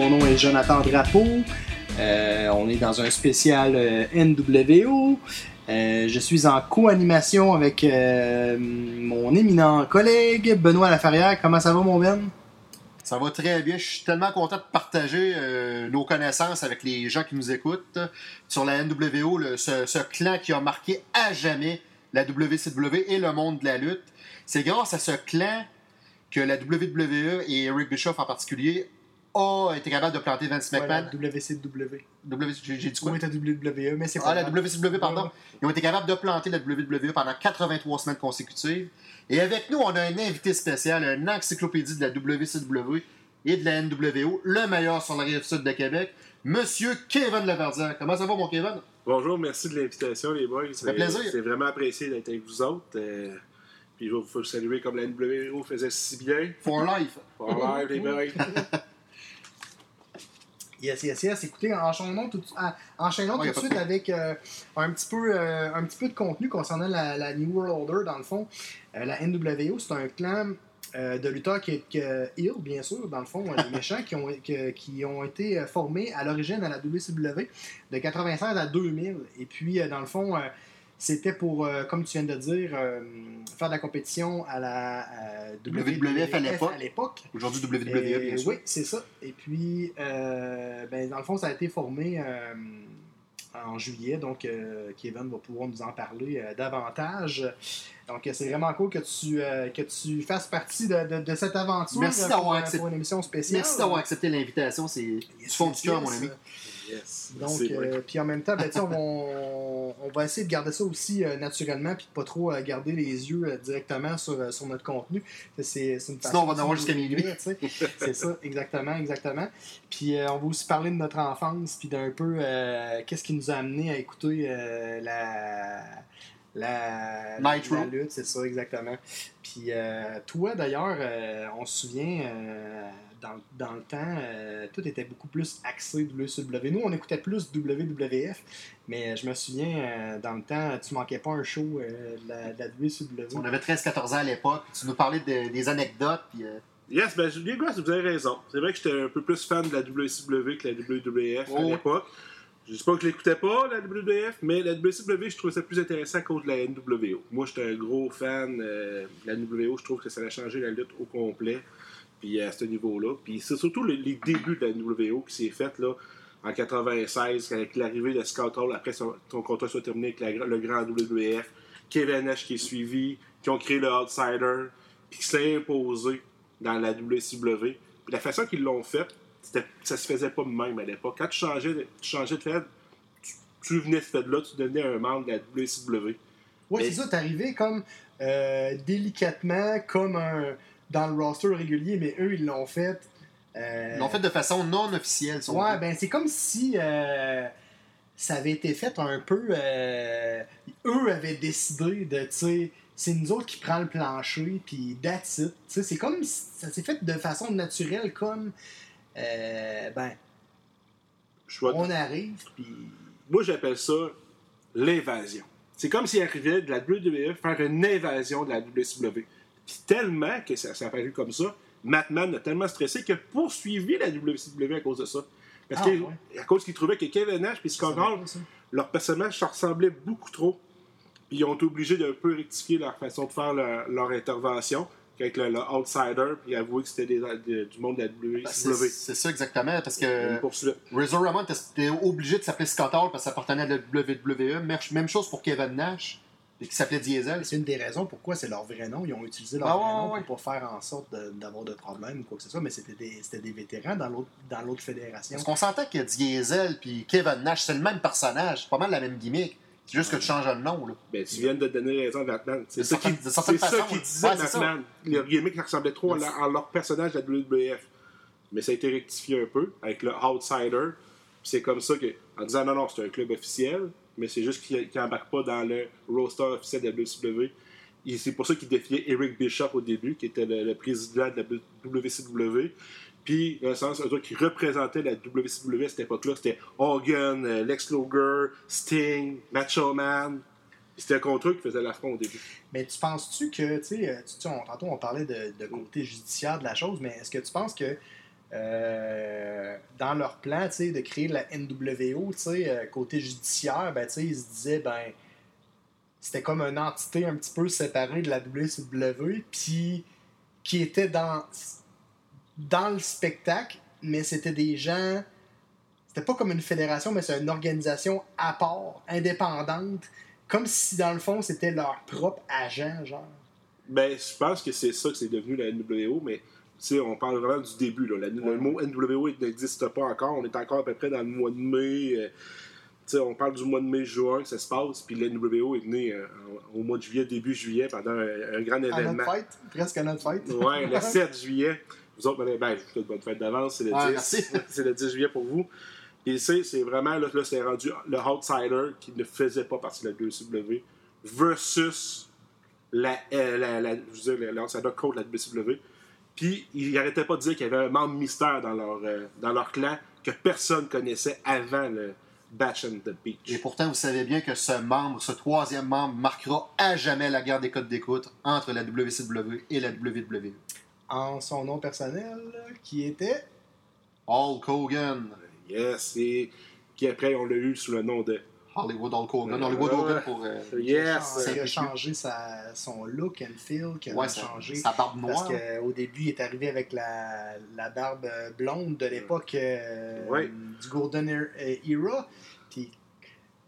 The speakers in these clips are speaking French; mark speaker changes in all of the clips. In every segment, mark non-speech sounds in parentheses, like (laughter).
Speaker 1: Mon nom est Jonathan Drapeau. Euh, on est dans un spécial euh, NWO. Euh, je suis en co-animation avec mon éminent collègue Benoît Laferrière. Comment ça va, mon Ben?
Speaker 2: Ça va très bien. Je suis tellement content de partager nos connaissances avec les gens qui nous écoutent sur la NWO, ce, ce clan qui a marqué à jamais la WCW et le monde de la lutte. C'est grâce à ce clan que la WWE et Eric Bischoff en particulier a été capable de planter Vince
Speaker 1: Ouais, la
Speaker 2: McMahon.
Speaker 1: WCW.
Speaker 2: W- J'ai dit quoi?
Speaker 1: Oui, t'as WWE, mais c'est
Speaker 2: Ah, la. WCW, pardon. Ils ont été capables de planter la WWE pendant 83 semaines consécutives. Et avec nous, on a un invité spécial, une encyclopédie de la WCW et de la NWO, le meilleur sur la rive sud de Québec, Monsieur Kevin Laverdière. Comment ça va, mon Kevin?
Speaker 3: Bonjour, merci de l'invitation, les boys.
Speaker 2: Ça fait plaisir.
Speaker 3: C'est vraiment apprécié d'être avec vous autres. euh, puis je vais vous saluer comme la NWO faisait si bien.
Speaker 2: For life.
Speaker 3: For live, les boys. (laughs)
Speaker 1: Yes, yes, yes. Écoutez, enchaînons tout, de- ah, enchaînons
Speaker 2: Ouais,
Speaker 1: tout de suite avec euh, un, petit peu, euh, un petit peu de contenu concernant la, la New World Order, dans le fond. Euh, la NWO, c'est un clan de lutteurs qui bien sûr, dans le fond, des (laughs) méchants qui ont, qui ont été formés à l'origine à la WCW de 96 à 2000. Et puis, dans le fond, c'était pour, euh, comme tu viens de dire, euh, faire de la compétition à la euh,
Speaker 2: WWF à l'époque. Aujourd'hui, WWE,
Speaker 1: Euh,
Speaker 2: bien sûr.
Speaker 1: Oui, c'est ça. Et puis, ben, dans le fond, ça a été formé en juillet. Donc, euh, Kevin va pouvoir nous en parler euh, davantage. Donc, c'est vraiment cool que tu, euh, que tu fasses partie de, de- de cette aventure
Speaker 2: Merci
Speaker 1: pour,
Speaker 2: accepté-
Speaker 1: pour une émission spéciale.
Speaker 2: Merci d'avoir accepté l'invitation. C'est du fond du cœur, mon ami.
Speaker 3: Yes.
Speaker 1: Donc, euh, puis en même temps, ben, on, va, on va essayer de garder ça aussi euh, naturellement, puis de pas trop euh, garder les yeux directement sur, sur notre contenu. C'est une
Speaker 2: Sinon, on va en avoir jusqu'à minuit.
Speaker 1: C'est ça, exactement, exactement. Puis on va aussi parler de notre enfance, puis d'un peu qu'est-ce qui nous a amené à écouter la, la,
Speaker 2: Nitro.
Speaker 1: la lutte, c'est ça, exactement. Puis euh, toi, d'ailleurs, euh, on se souvient, euh, dans, dans le temps, euh, tout était beaucoup plus axé WCW. Nous, on écoutait plus WWF, mais je me souviens, euh, dans le temps, tu manquais pas un show euh, de, la, la WCW.
Speaker 2: On avait 13-14 ans à l'époque. Tu nous parlais de- des anecdotes. Puis, euh,
Speaker 3: Yes, ben, les gars, vous avez raison. C'est vrai que j'étais un peu plus fan de la WCW que la WWF à
Speaker 2: Oh.
Speaker 3: l'époque. Je dis pas que je l'écoutais pas, la WWF, mais la WCW, je trouvais ça plus intéressant de la NWO. Moi, j'étais un gros fan euh, de la NWO. Je trouve que ça a changé la lutte au complet. Puis à ce niveau-là. Puis c'est surtout le- les débuts de la NWO qui s'est fait là, en 96, avec l'arrivée de Scott Hall, après son, contrat soit terminé avec le grand WWF, Kevin Nash qui est suivi, qui ont créé le Outsider, puis qui s'est imposé dans la WCW. Puis la façon qu'ils l'ont fait, c'était- ça se faisait pas de même à l'époque. Quand tu changeais, de- tu changeais de Fed, tu, tu venais de ce Fed-là, tu devenais un membre de la WCW.
Speaker 1: Ouais,
Speaker 3: Mais-
Speaker 1: c'est ça, t'es arrivé comme euh, délicatement, comme un, dans le roster régulier, mais eux, ils l'ont fait. euh,
Speaker 2: Ils l'ont fait de façon non officielle. si
Speaker 1: Ouais, ben c'est comme si euh, ça avait été fait un peu. euh, eux avaient décidé de, tu sais, c'est nous autres qui prend le plancher, puis that's it. Tu sais, c'est comme si ça s'est fait de façon naturelle, comme. Euh, ben, on arrive, puis.
Speaker 3: Moi, j'appelle ça l'invasion. C'est comme s'il arrivait de la WWE faire une invasion de la WCW. Puis tellement que ça, ça a paru comme ça, Matman a tellement stressé qu'il a poursuivi la WCW à cause de ça. Parce
Speaker 1: Ah,
Speaker 3: que,
Speaker 1: ouais.
Speaker 3: à cause qu'il trouvait que Kevin Nash et Scott
Speaker 1: Ça
Speaker 3: Hall,
Speaker 1: ça.
Speaker 3: leur personnage se ressemblait beaucoup trop. Puis ils ont été obligés d'un peu rectifier leur façon de faire leur, leur intervention avec le, le Outsider, puis avouer que c'était du monde de la
Speaker 2: Ben, c'est ça exactement, parce que. Razor Ramon était obligé de s'appeler Scott Hall parce que ça appartenait à la WWE. Même- chose pour Kevin Nash, qui s'appelait Diesel.
Speaker 1: C'est une des raisons pourquoi c'est leur vrai nom. Ils ont utilisé leur
Speaker 2: Ah,
Speaker 1: vrai
Speaker 2: ouais,
Speaker 1: nom
Speaker 2: ouais.
Speaker 1: pour pas faire en sorte d'avoir de, problèmes ou quoi que ce soit, mais c'était des, vétérans dans l'autre fédération.
Speaker 2: Parce qu'on s'entend que Diesel puis Kevin Nash, c'est le même personnage, c'est pas mal la même gimmick. C'est juste que tu changes le nom. Là.
Speaker 3: Ben, tu viens de donner raison à Batman. C'est ça
Speaker 2: ouais.
Speaker 3: disait. Batman. Les gimmicks qui ressemblaient trop à, leur- personnage de la WWF. Mais ça a été rectifié un peu avec le Outsider. C'est comme ça que, en disant non, non, c'est un club officiel, mais c'est juste qu'il n'embarque pas dans le roster officiel de la WCW. C'est pour ça qu'il défiait Eric Bishop au début, qui était le, le président de la WCW. Puis, dans le sens, eux autres qui représentaient la WCW à cette époque-là, c'était Hogan, euh, Lex Luger, Sting, Macho Man. C'était contre eux qui faisaient l'affront au début.
Speaker 1: Mais tu penses-tu que, tu sais, euh, on- tantôt on parlait de, côté judiciaire de la chose, mais est-ce que tu penses que euh, dans leur plan, tu sais, de créer la NWO, tu sais, côté judiciaire, ben, tu sais, ils se disaient, ben, c'était comme une entité un petit peu séparée de la WCW, puis qui était dans, dans le spectacle, mais c'était des gens. C'était pas comme une fédération, mais c'est une organisation à part, indépendante, comme si dans le fond c'était leur propre agent, genre.
Speaker 3: Ben, je pense que c'est ça que c'est devenu la NWO, mais tu sais, on parle vraiment du début. Là. Le mot NWO n'existe pas encore. On est encore à peu près dans le mois de mai. euh, tu sais, on parle du mois de mai-juin que ça se passe, puis la NWO est venue euh, au mois de juillet, début juillet, pendant un, un grand
Speaker 1: À
Speaker 3: événement.
Speaker 1: notre fête, presque à notre fête.
Speaker 3: Ouais, le (laughs) 7 juillet. Vous autres, ben, ben, je vous souhaite bonne fête d'avance, c'est le
Speaker 2: Ouais,
Speaker 3: 10.
Speaker 2: merci. (laughs)
Speaker 3: c'est le 10 juillet pour vous. Et c'est, c'est vraiment, là, là c'est rendu le outsider qui ne faisait pas partie de la WCW versus la, euh, la, la- je veux dire, l'outsider contre la WCW. Puis, ils n'arrêtaient pas de dire qu'il y avait un membre mystère dans leur, euh, dans leur clan que personne connaissait avant le Batch and the Beach.
Speaker 2: Et pourtant, vous savez bien que ce membre, ce troisième membre, marquera à jamais la guerre des codes d'écoute entre la WCW et la WWE.
Speaker 1: En son nom personnel, qui était.
Speaker 2: Hulk Hogan.
Speaker 3: Yes, et qui après, on l'a eu sous le nom de
Speaker 2: Hollywood Hulk Hogan.
Speaker 3: Ouais,
Speaker 2: Hollywood Hogan pour. euh,
Speaker 3: Yes!
Speaker 1: qui a changé sa, son look and feel, qui a
Speaker 2: ouais,
Speaker 1: changé.
Speaker 2: sa barbe
Speaker 1: Parce
Speaker 2: noire.
Speaker 1: qu'au début, il est arrivé avec la, la barbe euh, blonde de l'époque euh,
Speaker 3: Ouais.
Speaker 1: du Golden Era- euh. Puis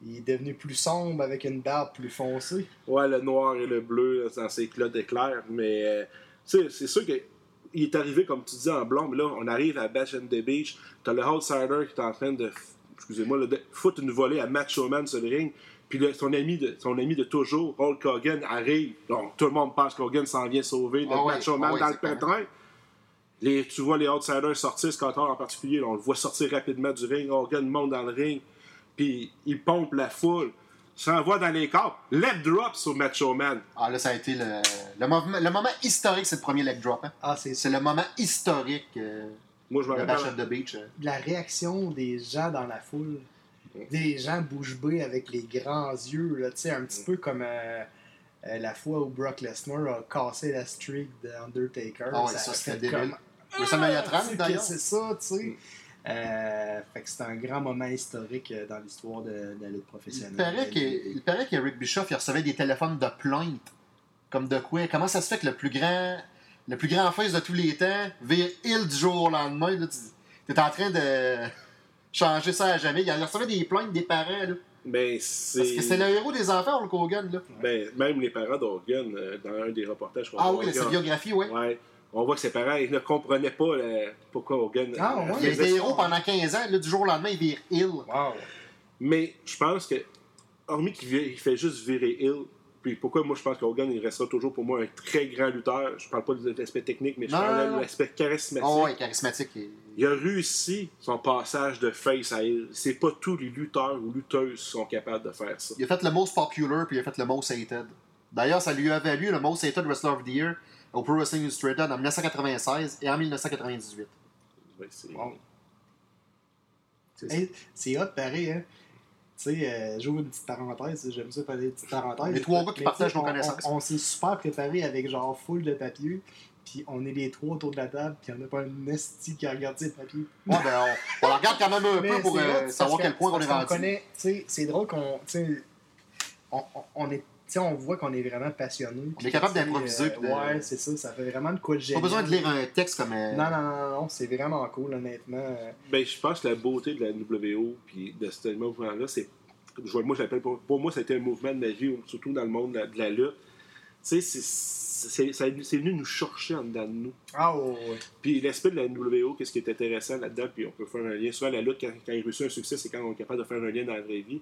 Speaker 1: il est devenu plus sombre avec une barbe plus foncée.
Speaker 3: Ouais, le noir et le bleu dans ses clots d'éclair. Mais euh, tu sais, c'est sûr qu'il est arrivé, comme tu dis, en blanc. Mais là, on arrive à Bash and the Beach. T'as le outsider qui est en train de, excusez-moi, de foutre une volée à Macho Man sur le ring. Puis là, son, ami de, son ami de toujours, Hulk Hogan, arrive. Donc, tout le monde pense qu'Hogan s'en vient sauver le
Speaker 2: Ah ouais,
Speaker 3: Macho Man
Speaker 2: ah
Speaker 3: dans le pétrin. Les, tu vois les outsiders sortir, Scott Hall en particulier, là, on le voit sortir rapidement du ring. Hogan monte dans le ring, puis il pompe la foule. S'envoie dans les corps. Let drop sur Macho Man.
Speaker 2: Ah, là, ça a été le, le, moment, le moment historique, c'est le premier leg drop. hein.
Speaker 1: Ah, c'est
Speaker 2: C'est le moment historique euh,
Speaker 3: Moi, je me
Speaker 2: de
Speaker 3: rappelle.
Speaker 2: The Beach. euh.
Speaker 1: la réaction des gens dans la foule. Des gens bouche bée avec les grands yeux, là, tu sais, un petit peu comme euh, euh, la fois où Brock Lesnar a cassé la streak de Undertaker.
Speaker 2: Ah ouais, ça, c'était débile.
Speaker 1: comme-
Speaker 2: WrestleMania 30,
Speaker 1: Tu sais,
Speaker 2: d'ailleurs.
Speaker 1: que C'est ça, tu sais. Euh, fait que c'est un grand moment historique euh, dans l'histoire de, de la lutte
Speaker 2: Il
Speaker 1: professionnelle.
Speaker 2: il paraît que Rick Bischoff il recevait des téléphones de plainte. Comme de quoi Comment ça se fait que le plus grand le plus grand face de tous les temps vire il du jour au lendemain là, Tu es en train de changer ça à jamais. Il recevait des plaintes des parents. Là,
Speaker 3: Ben,
Speaker 2: parce
Speaker 3: c'est.
Speaker 2: que c'est le héros des enfants, Hulk Hogan. Là.
Speaker 3: Ben, même les parents d'Hogan, euh, dans un des reportages qu'on
Speaker 2: Ah oui,
Speaker 3: il y a-
Speaker 2: sa biographie, oui.
Speaker 3: Ouais. On voit que ses parents ils ne comprenaient pas euh, pourquoi Hogan.
Speaker 1: Ah, ouais.
Speaker 2: Il
Speaker 3: ça.
Speaker 2: héros pendant 15 ans. Là, du jour au lendemain, il vire ill.
Speaker 1: Wow.
Speaker 3: Mais je pense que, hormis qu'il fait juste virer Hill, puis pourquoi moi je pense qu'Hogan il restera toujours pour moi un très grand lutteur. Je parle pas de l'aspect technique, mais je
Speaker 2: Non,
Speaker 3: parle
Speaker 2: non,
Speaker 3: de l'aspect charismatique.
Speaker 2: Oh, ouais, charismatique.
Speaker 3: Il a réussi son passage de face à Hill. C'est pas tous les lutteurs ou lutteuses qui sont capables de faire ça.
Speaker 2: Il a fait le most popular puis il a fait le most hated. D'ailleurs, ça lui a valu le most hated Wrestler of the Year au Pro Wrestling Illustrated en 1996 et en 1998.
Speaker 3: Ouais, c'est-
Speaker 1: Wow.
Speaker 3: c'est.
Speaker 1: Hey, hot, pareil, hein. Tu sais, euh, j'ouvre une petite parenthèse, j'aime ça faire des petites parenthèses.
Speaker 2: Les trois gars qui partagent nos
Speaker 1: on-
Speaker 2: connaissances.
Speaker 1: On, on s'est super préparé avec genre full de papier, puis on est les trois autour de la table, puis il n'y en a pas un esti qui a regardé le papier.
Speaker 2: Ouais, ben, on, on la regarde quand même un (laughs) peu pour euh, savoir quel point on est rendu.
Speaker 1: c'est drôle qu'on, on, on- on est, on voit qu'on est vraiment passionné.
Speaker 2: On est capable d'improviser, puis de-
Speaker 1: Ouais, c'est ça, ça fait vraiment de quoi de
Speaker 2: Pas besoin de lire un texte comme. euh,
Speaker 1: Non, non, non, non, c'est vraiment cool, honnêtement.
Speaker 3: Ben, je pense que la beauté de la NWO puis de ce mouvement-là, c'est. je vois- Moi, j'appelle pour, pour moi, c'était un mouvement de ma vie, surtout dans le monde de la, lutte. Tu sais, c'est- c'est ça- c'est venu nous chercher en dedans de nous.
Speaker 1: Ah, ouais, ouais.
Speaker 3: Puis l'aspect de la NWO, qu'est-ce qui est intéressant là-dedans, puis on peut faire un lien. Souvent, la lutte, quand, quand il réussit un succès, c'est quand on est capable de faire un lien dans la vraie vie.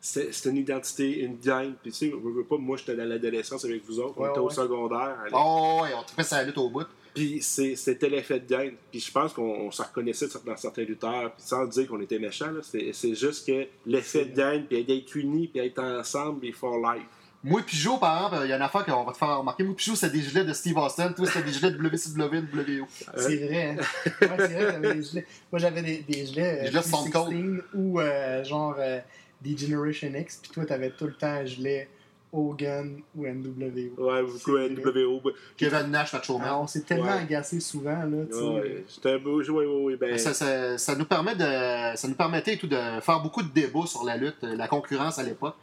Speaker 3: C'est c'est une identité, une gang. Puis tu sais, on veut pas, moi, j'étais dans l'adolescence avec vous autres, on était
Speaker 1: ouais.
Speaker 3: au secondaire.
Speaker 2: Oh, ouais, on trouvait sa lutte au bout.
Speaker 3: puis c'est- c'était l'effet de gang. Puis je pense qu'on on se reconnaissait dans certains lutteurs, puis sans dire qu'on était méchants. là. C'est c'est juste que l'effet de gang, puis d'être unis, puis être ensemble, puis for life.
Speaker 2: Moi, Pijot, par exemple, il y a une affaire qu'on va te faire remarquer. Moi, Pijot, c'était des gilets de Steve Austin. Toi, c'était des gilets de WCW, WO.
Speaker 1: C'est vrai, hein? Ouais, c'est vrai que t'avais des gilets. Moi, j'avais des, des gilets.
Speaker 2: Des gilets de Stone
Speaker 1: 16 ou euh, genre euh, des Generation X, puis toi, t'avais tout le temps un gilet Hogan ou NWO.
Speaker 3: Ouais, beaucoup NWO.
Speaker 2: Kevin Nash, Macho Man.
Speaker 1: Alors, on s'est tellement
Speaker 3: Ouais.
Speaker 1: agacé souvent, là, tu sais.
Speaker 3: Ouais, c'était un beau jeu, ouais, ouais, ouais, ben,
Speaker 2: Ça, ça- ça nous permet de, ça nous permettait et tout de faire beaucoup de débats sur la lutte, euh, la concurrence à l'époque,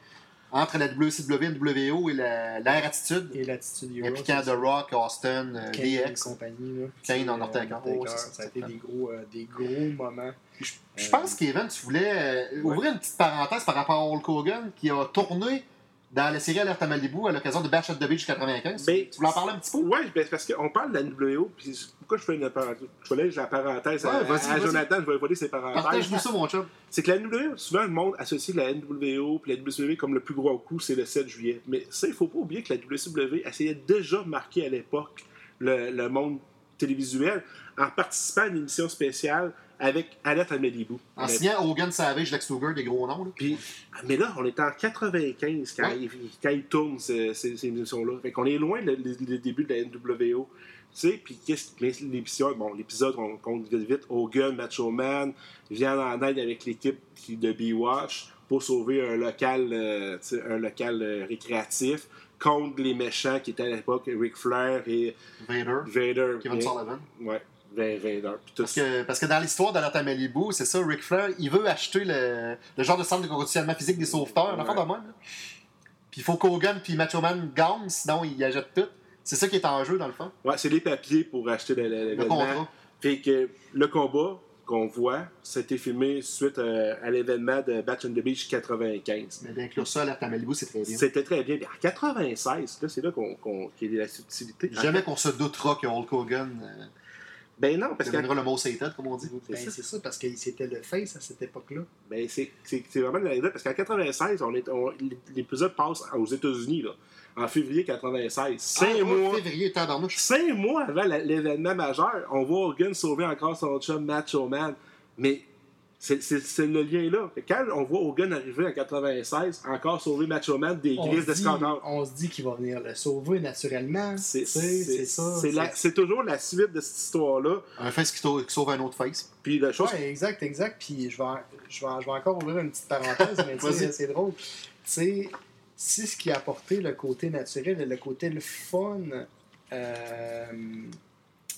Speaker 2: entre la WCW, NWO et la, l'Air Attitude,
Speaker 1: Et l'attitude
Speaker 2: impliquant The Rock, Austin, euh,
Speaker 1: Kane et
Speaker 2: DX.
Speaker 1: compagnie, là.
Speaker 2: Kane, Ouais, c'est ça,
Speaker 1: ça a été des gros, euh, des gros moments.
Speaker 2: Je, je pense qu'Evan, tu voulais euh, ouvrir une petite parenthèse par rapport à Hulk Hogan qui a tourné dans la série Alerte à Malibu à l'occasion de Bash at the Beach 95.
Speaker 3: Ben,
Speaker 2: tu voulais en parler un petit peu?
Speaker 3: Ouais, ben, parce qu'on parle de la NWO, puis pourquoi je fais une parenthèse? Je voulais la parenthèse à,
Speaker 2: Ouais,
Speaker 3: à. Jonathan, je vais voler ses parenthèses.
Speaker 2: Partage-nous ça, mon chum.
Speaker 3: C'est que la NWO, souvent le monde associe la NWO puis la WCW comme le plus gros coup, c'est le 7 juillet. Mais ça, il faut pas oublier que la WCW essayait déjà de marquer à l'époque le, le monde télévisuel en participant à une émission spéciale avec Alerte à Malibu.
Speaker 2: En signant Hogan Savage, Lex Luger, des gros noms. Là.
Speaker 3: Puis, mais là, on est en 95 quand,
Speaker 2: Ouais.
Speaker 3: il, quand il tourne ces, ces, ces émissions-là. Fait qu'on est loin le début de la NWO. Tu sais, puis l'épisode, bon, l'épisode, on compte vite, vite, Hogan, Macho Man, vient en aide avec l'équipe qui- de B-Wash pour sauver un local, euh, un local euh, récréatif contre les méchants qui étaient à l'époque Ric Flair et
Speaker 2: Vader,
Speaker 3: Vader.
Speaker 2: Kevin Sullivan.
Speaker 3: Ouais, Va- Vader.
Speaker 2: Parce que, parce que dans l'histoire d'Alerte à Malibu, c'est ça, Ric Flair, il veut acheter le, le genre de centre de conditionnement physique des sauveteurs,
Speaker 3: Ouais.
Speaker 2: de même. là. Puis il faut qu'Hogan puis Macho Man gagnent, sinon il achète tout. C'est ça qui est en jeu, dans le fond.
Speaker 3: Ouais, c'est les papiers pour acheter le, le-
Speaker 2: Le contrat.
Speaker 3: Fait que le combat qu'on voit, c'était filmé suite euh, à l'événement de Batch on the Beach 95.
Speaker 2: Mais d'inclure ça, Alerte à Malibu, c'est très bien.
Speaker 3: C'était très bien. Puis en 96, là, c'est là qu'on, qu'on- qu'il y a de la subtilité.
Speaker 2: Jamais qu'on se doutera que Hulk Hogan euh,
Speaker 3: Ben non, parce que
Speaker 2: le mot Satan, comme on dit.
Speaker 1: Ben,
Speaker 3: c'est ça.
Speaker 1: c'est ça, parce que c'était le face à cette époque-là.
Speaker 3: ben, c'est, c'est, c'est vraiment de la parce qu'en 96, on est, on- l'épisode passe aux États-Unis, là, en février 96. Cinq
Speaker 2: Ah,
Speaker 3: mois.
Speaker 2: février, tabarnouche.
Speaker 3: Cinq mois avant l'événement majeur, on voit Hogan sauver encore son chum Macho Man. Mais c'est, le lien là. Quand on voit Hogan arriver en 96, encore sauver Macho Man des grises
Speaker 1: se, dit,
Speaker 3: d'escandale.
Speaker 1: on se dit qu'il va venir le sauver naturellement.
Speaker 3: C'est,
Speaker 1: ça.
Speaker 3: c'est toujours la suite de cette histoire-là.
Speaker 2: Un face qui, sau- qui sauve un autre face.
Speaker 3: Puis la chose.
Speaker 1: Ouais, exact, exact. Puis je vais, je vais, en- je vais encore ouvrir une petite parenthèse, mais (laughs) c'est drôle. Tu sais, c'est ce qui a apporté le côté naturel et le côté le fun. Euh, tu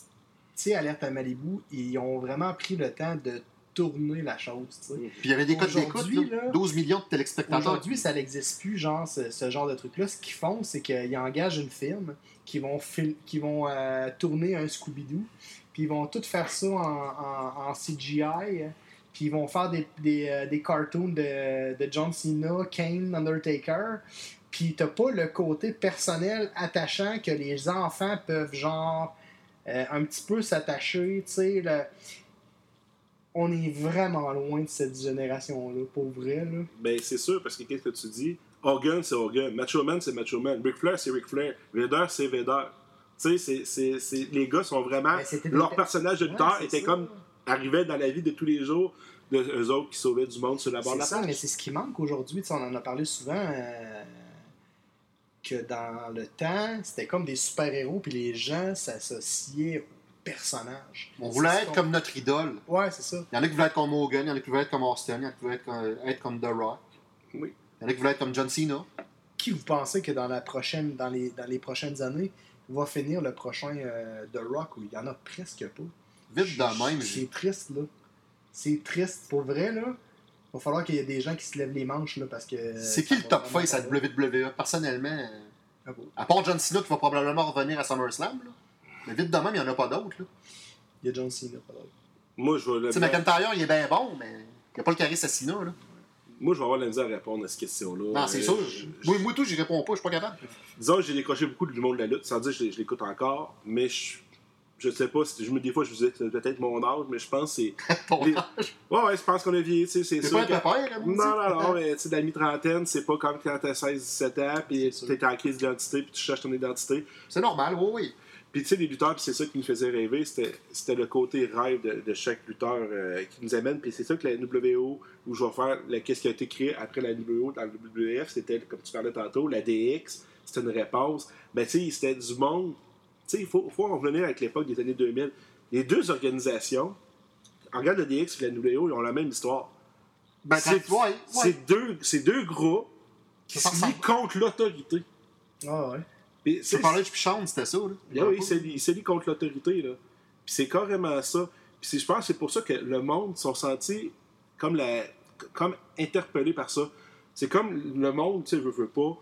Speaker 1: sais, Alerte à Malibu, ils ont vraiment pris le temps de tourner la chose.
Speaker 2: Puis il y avait des codes d'écoute,
Speaker 1: Aujourd'hui,
Speaker 2: là,
Speaker 1: là,
Speaker 2: 12 millions de téléspectateurs.
Speaker 1: Aujourd'hui, ça n'existe plus, genre, ce, ce genre de truc-là. Ce qu'ils font, c'est qu'ils engagent une firme qui vont, qui vont euh, tourner un Scooby-Doo, puis ils vont tout faire ça en, en- en CGI, puis ils vont faire des, des, euh, des cartoons de, de John Cena, Kane, Undertaker, puis t'as pas le côté personnel attachant que les enfants peuvent, genre, euh, un petit peu s'attacher, tu sais, le- on est vraiment loin de cette génération-là, pour vrai, là.
Speaker 3: Ben, c'est sûr, parce que qu'est-ce que tu dis? Hogan, c'est Hogan. Macho Man, c'est Macho Man. Ric Flair, c'est Ric Flair. Vader, c'est Vader. Tu sais, les gars sont vraiment.
Speaker 1: Ben,
Speaker 3: Leur personnage de lutteur était comme. Arrivait dans la vie de tous les jours de eux autres qui sauvaient du monde sur la barre de
Speaker 1: C'est
Speaker 3: la
Speaker 1: ça, mais c'est ce qui manque aujourd'hui. Tu sais, On en a parlé souvent euh, que dans le temps, c'était comme des super-héros, puis les gens s'associaient aux personnages.
Speaker 2: On voulait être comme notre idole.
Speaker 1: Ouais, c'est ça.
Speaker 2: Il y en a qui voulaient être comme Hogan, il y en a qui voulaient être comme Austin, il y en a qui voulaient être comme, être comme The Rock.
Speaker 3: Oui.
Speaker 2: Il y en a qui voulaient être comme John Cena.
Speaker 1: Qui vous pensez que dans, la prochaine, dans, les, dans les prochaines années va finir le prochain euh, The Rock où il n'y en a presque pas?
Speaker 2: Vite de même.
Speaker 1: C'est triste, là. C'est triste. Pour vrai, là, il va falloir qu'il y ait des gens qui se lèvent les manches, là, parce que...
Speaker 2: C'est qui le top face à. WWE Personnellement,
Speaker 1: Ah bon.
Speaker 2: à part John Cena qui va probablement revenir à SummerSlam. Là. Mais vite de même, il n'y en a pas d'autres. là.
Speaker 1: Il y a John Cena, pas d'autre.
Speaker 3: Moi, je vais le
Speaker 2: Tu sais, McIntyre, il est bien bon, mais il n'y a pas le charisme à Cena. Là.
Speaker 3: Moi, je vais avoir la misère à répondre à cette question-là.
Speaker 2: Non, c'est
Speaker 3: Euh,
Speaker 2: sûr.
Speaker 3: je-
Speaker 2: Moi, moi, tout, j'y réponds pas, je suis pas capable.
Speaker 3: Disons, j'ai décroché beaucoup du monde de la lutte, sans dire que je l'écoute encore, mais je, je sais pas, si, je me, des fois je me disais que peut-être mon âge, mais je pense que c'est. (laughs)
Speaker 2: Ton
Speaker 3: Les-
Speaker 2: âge?
Speaker 3: Ouais, ouais, je pense qu'on a vieilli, tu sais, c'est
Speaker 2: C'est
Speaker 3: sûr.
Speaker 2: pas
Speaker 3: que- Non, non, non, (laughs) mais tu sais, la mi-trentaine, c'est pas comme quand t'as 16-17 ans, puis t'es en crise d'identité, puis tu cherches ton identité.
Speaker 2: C'est normal, oui, oui.
Speaker 3: Puis tu sais, les lutteurs, puis c'est ça qui nous faisait rêver, c'était le côté rêve de, de chaque lutteur euh, qui nous amène. Puis c'est ça que la NWO, où je vais faire, qu'est-ce qui a été créé après la NWO dans le WWF, c'était, comme tu parlais tantôt, la DX, c'était une réponse. Ben tu sais, c'était du monde. Il faut, faut en revenir avec l'époque des années 2000. Les deux organisations, regarde la DX et la NWO, ils ont la même histoire.
Speaker 2: Ben,
Speaker 3: C'est-
Speaker 2: ouais, ouais.
Speaker 3: C'est deux, c'est deux groupes qui se lie
Speaker 2: ressemble.
Speaker 3: contre l'autorité.
Speaker 1: Ah ouais.
Speaker 3: Puis
Speaker 2: Tu
Speaker 3: c'est-
Speaker 2: parlais de Pichon, c'était ça, là.
Speaker 3: Ah oui, il s'est lié contre l'autorité, là. Puis c'est carrément ça. Puis je pense que c'est pour ça que le monde sont sentis comme, la, comme interpellés par ça. C'est comme le monde, tu sais, veut, veut pas.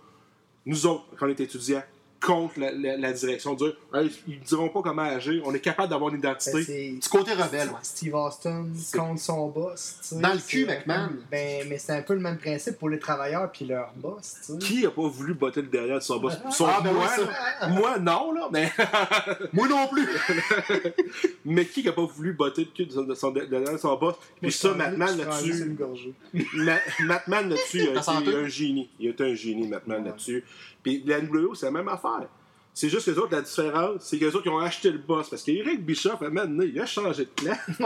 Speaker 3: Nous autres, quand on est étudiants, contre la, la- la direction, dire Hey, ils ne diront pas comment agir, on est capable d'avoir une
Speaker 1: Ben,
Speaker 3: identité.
Speaker 1: c'est
Speaker 2: Du côté rebelle, ouais.
Speaker 1: Steve Austin contre son boss. tu sais,
Speaker 2: Dans le cul, McMahon.
Speaker 1: Ben, mais c'est un peu le même principe pour les travailleurs puis leur boss. tu sais.
Speaker 3: Qui a pas voulu botter le derrière de son boss? Son-
Speaker 2: Ah, ben
Speaker 3: moi,
Speaker 2: oui,
Speaker 3: moi, non, là, mais, (laughs)
Speaker 2: Moi non plus! (laughs)
Speaker 3: mais qui a pas voulu botter le cul de son, de son- de derrière de son boss? Puis ça,
Speaker 1: juste
Speaker 3: là-dessus.
Speaker 1: une gorgée.
Speaker 3: Ma- Matman là-dessus, il a été un génie. Il a été un génie, Matman
Speaker 1: Ouais.
Speaker 3: là-dessus. Puis la NWO, c'est la même affaire. C'est juste que les autres, la différence, c'est que les autres, ont acheté le boss. Parce qu'Eric Bischoff, maintenant, il a changé de plan. (laughs)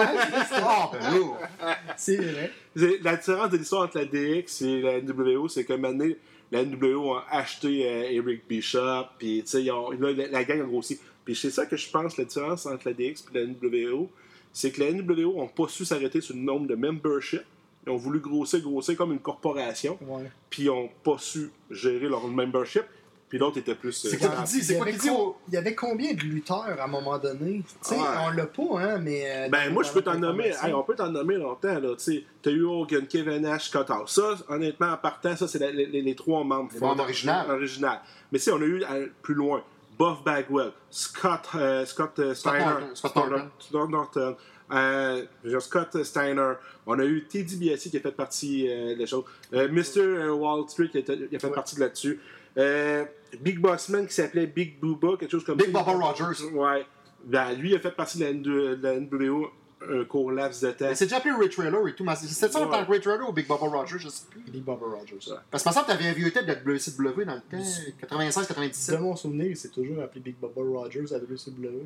Speaker 1: C'est vrai.
Speaker 3: La différence de l'histoire entre la DX et la NWO, c'est que maintenant, la NWO a acheté euh, Eric Bishop, puis la, la gang a grossi. Puis c'est ça que je pense, la différence entre la DX et la NWO, c'est que la NWO n'ont pas su s'arrêter sur le nombre de membership. Ils ont voulu grossir, grossir comme une corporation,
Speaker 1: Ouais.
Speaker 3: puis ils n'ont pas su gérer leur membership, puis l'autre était plus. euh,
Speaker 2: C'est quoi qu'il dit? C'est
Speaker 1: Il y
Speaker 2: quoi
Speaker 1: avait
Speaker 2: qu'il dit au-
Speaker 1: Il y avait combien de lutteurs à un moment donné? Tu sais,
Speaker 3: Ouais.
Speaker 1: on l'a pas, hein, mais. euh,
Speaker 3: Ben, moi, je peux t'en nommer. hey, on peut t'en nommer longtemps, là. Tu sais, t'as eu Hogan, Kevin Nash, Scott Hall. Ça, honnêtement, en partant, ça, c'est les, les- les trois membres.
Speaker 2: Les membres originaux.
Speaker 3: originaux. Mais tu sais, on a eu euh, plus loin. Buff Bagwell, Scott, euh, Scott euh, Steiner,
Speaker 2: Norton, Scott Norton.
Speaker 3: Euh, Scott Steiner. On a eu Teddy Biassi qui a fait partie euh, des choses. Euh, Mr. Wall Street qui a, été- qui a fait
Speaker 1: Ouais.
Speaker 3: partie de là-dessus. Euh, Big Bossman qui s'appelait Big Booba, quelque chose comme
Speaker 2: Big
Speaker 3: ça.
Speaker 2: Bubba Rogers.
Speaker 3: Ouais. Ben, lui, il a fait partie de la, de NWO un court laps de temps.
Speaker 2: C'est déjà appelé Ray Trailer et tout. mais C'était ça en tant que Ray Trailer ou Big Bubba Rogers, je sais plus.
Speaker 1: Big Bubba Rogers.
Speaker 3: Ouais.
Speaker 2: Parce que semble que t'avais un vieux tape de la WCW dans le temps,
Speaker 1: De
Speaker 2: 96-97.
Speaker 1: mon souvenir, c'est toujours appelé Big Bubba Rogers à WCW.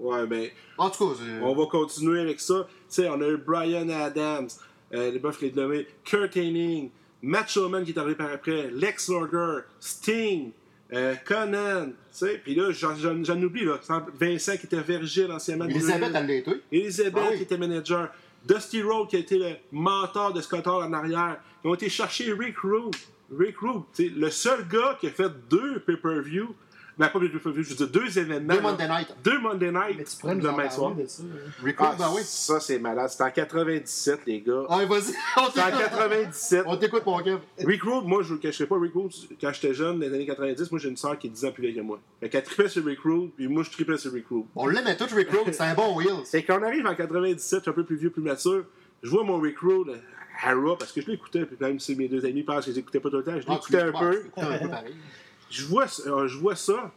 Speaker 3: Ouais, ben,
Speaker 2: En tout cas,
Speaker 3: on va continuer avec ça. Tu sais, on a eu Brian Adams, euh, les buffs les nommés, Kurt Hennig, Matt Showman qui est arrivé par après, Lex Luger, Sting, euh, Conan, tu sais, puis là, j'en- oublie, là, Vincent qui était Virgile anciennement.
Speaker 2: Elisabeth, elle l'a été.
Speaker 3: Elizabeth
Speaker 2: Ah oui.
Speaker 3: qui était manager. Dusty Rhodes qui a été le mentor de Scott Hall en arrière. Ils ont été chercher Rick Rude. Rick Rude, le seul gars qui a fait deux pay-per-view. Pas deux pay-per-view, je veux dire deux événements.
Speaker 2: Deux. Monday Night.
Speaker 3: Deux Monday Night
Speaker 1: Mais tu pourrais nous
Speaker 3: le
Speaker 1: en
Speaker 3: même soir.
Speaker 1: de ça. hein.
Speaker 3: Ah,
Speaker 2: ben oui.
Speaker 3: Ça, c'est malade. C'était en 97, les gars.
Speaker 2: Ah, vas-y, (laughs) on
Speaker 3: C'est en
Speaker 2: t'écoute.
Speaker 3: 97.
Speaker 2: On t'écoute, mon Kev.
Speaker 3: Rick Rude, moi, je ne le cacherai pas. Rick Rude, quand j'étais jeune, dans les années 90, moi, j'ai une soeur qui est 10 ans plus vieille que moi. Fait qu'elle tripait sur Rick Rude, puis moi, je tripais sur Rick Rude.
Speaker 2: On l'aimait tous, Rick Rude. C'est un bon Wheels. (laughs)
Speaker 3: Et quand on arrive en 97, un peu plus vieux, plus mature, je vois mon Rick Rude à Raw, parce que je l'écoutais, puis même si mes deux amis pensent que je l'écoutais pas tout le temps, je
Speaker 2: Ah,
Speaker 3: l'écoutais un peu.
Speaker 2: tu l'écoutes un peu pareil.
Speaker 3: Je vois, euh, je vois ça.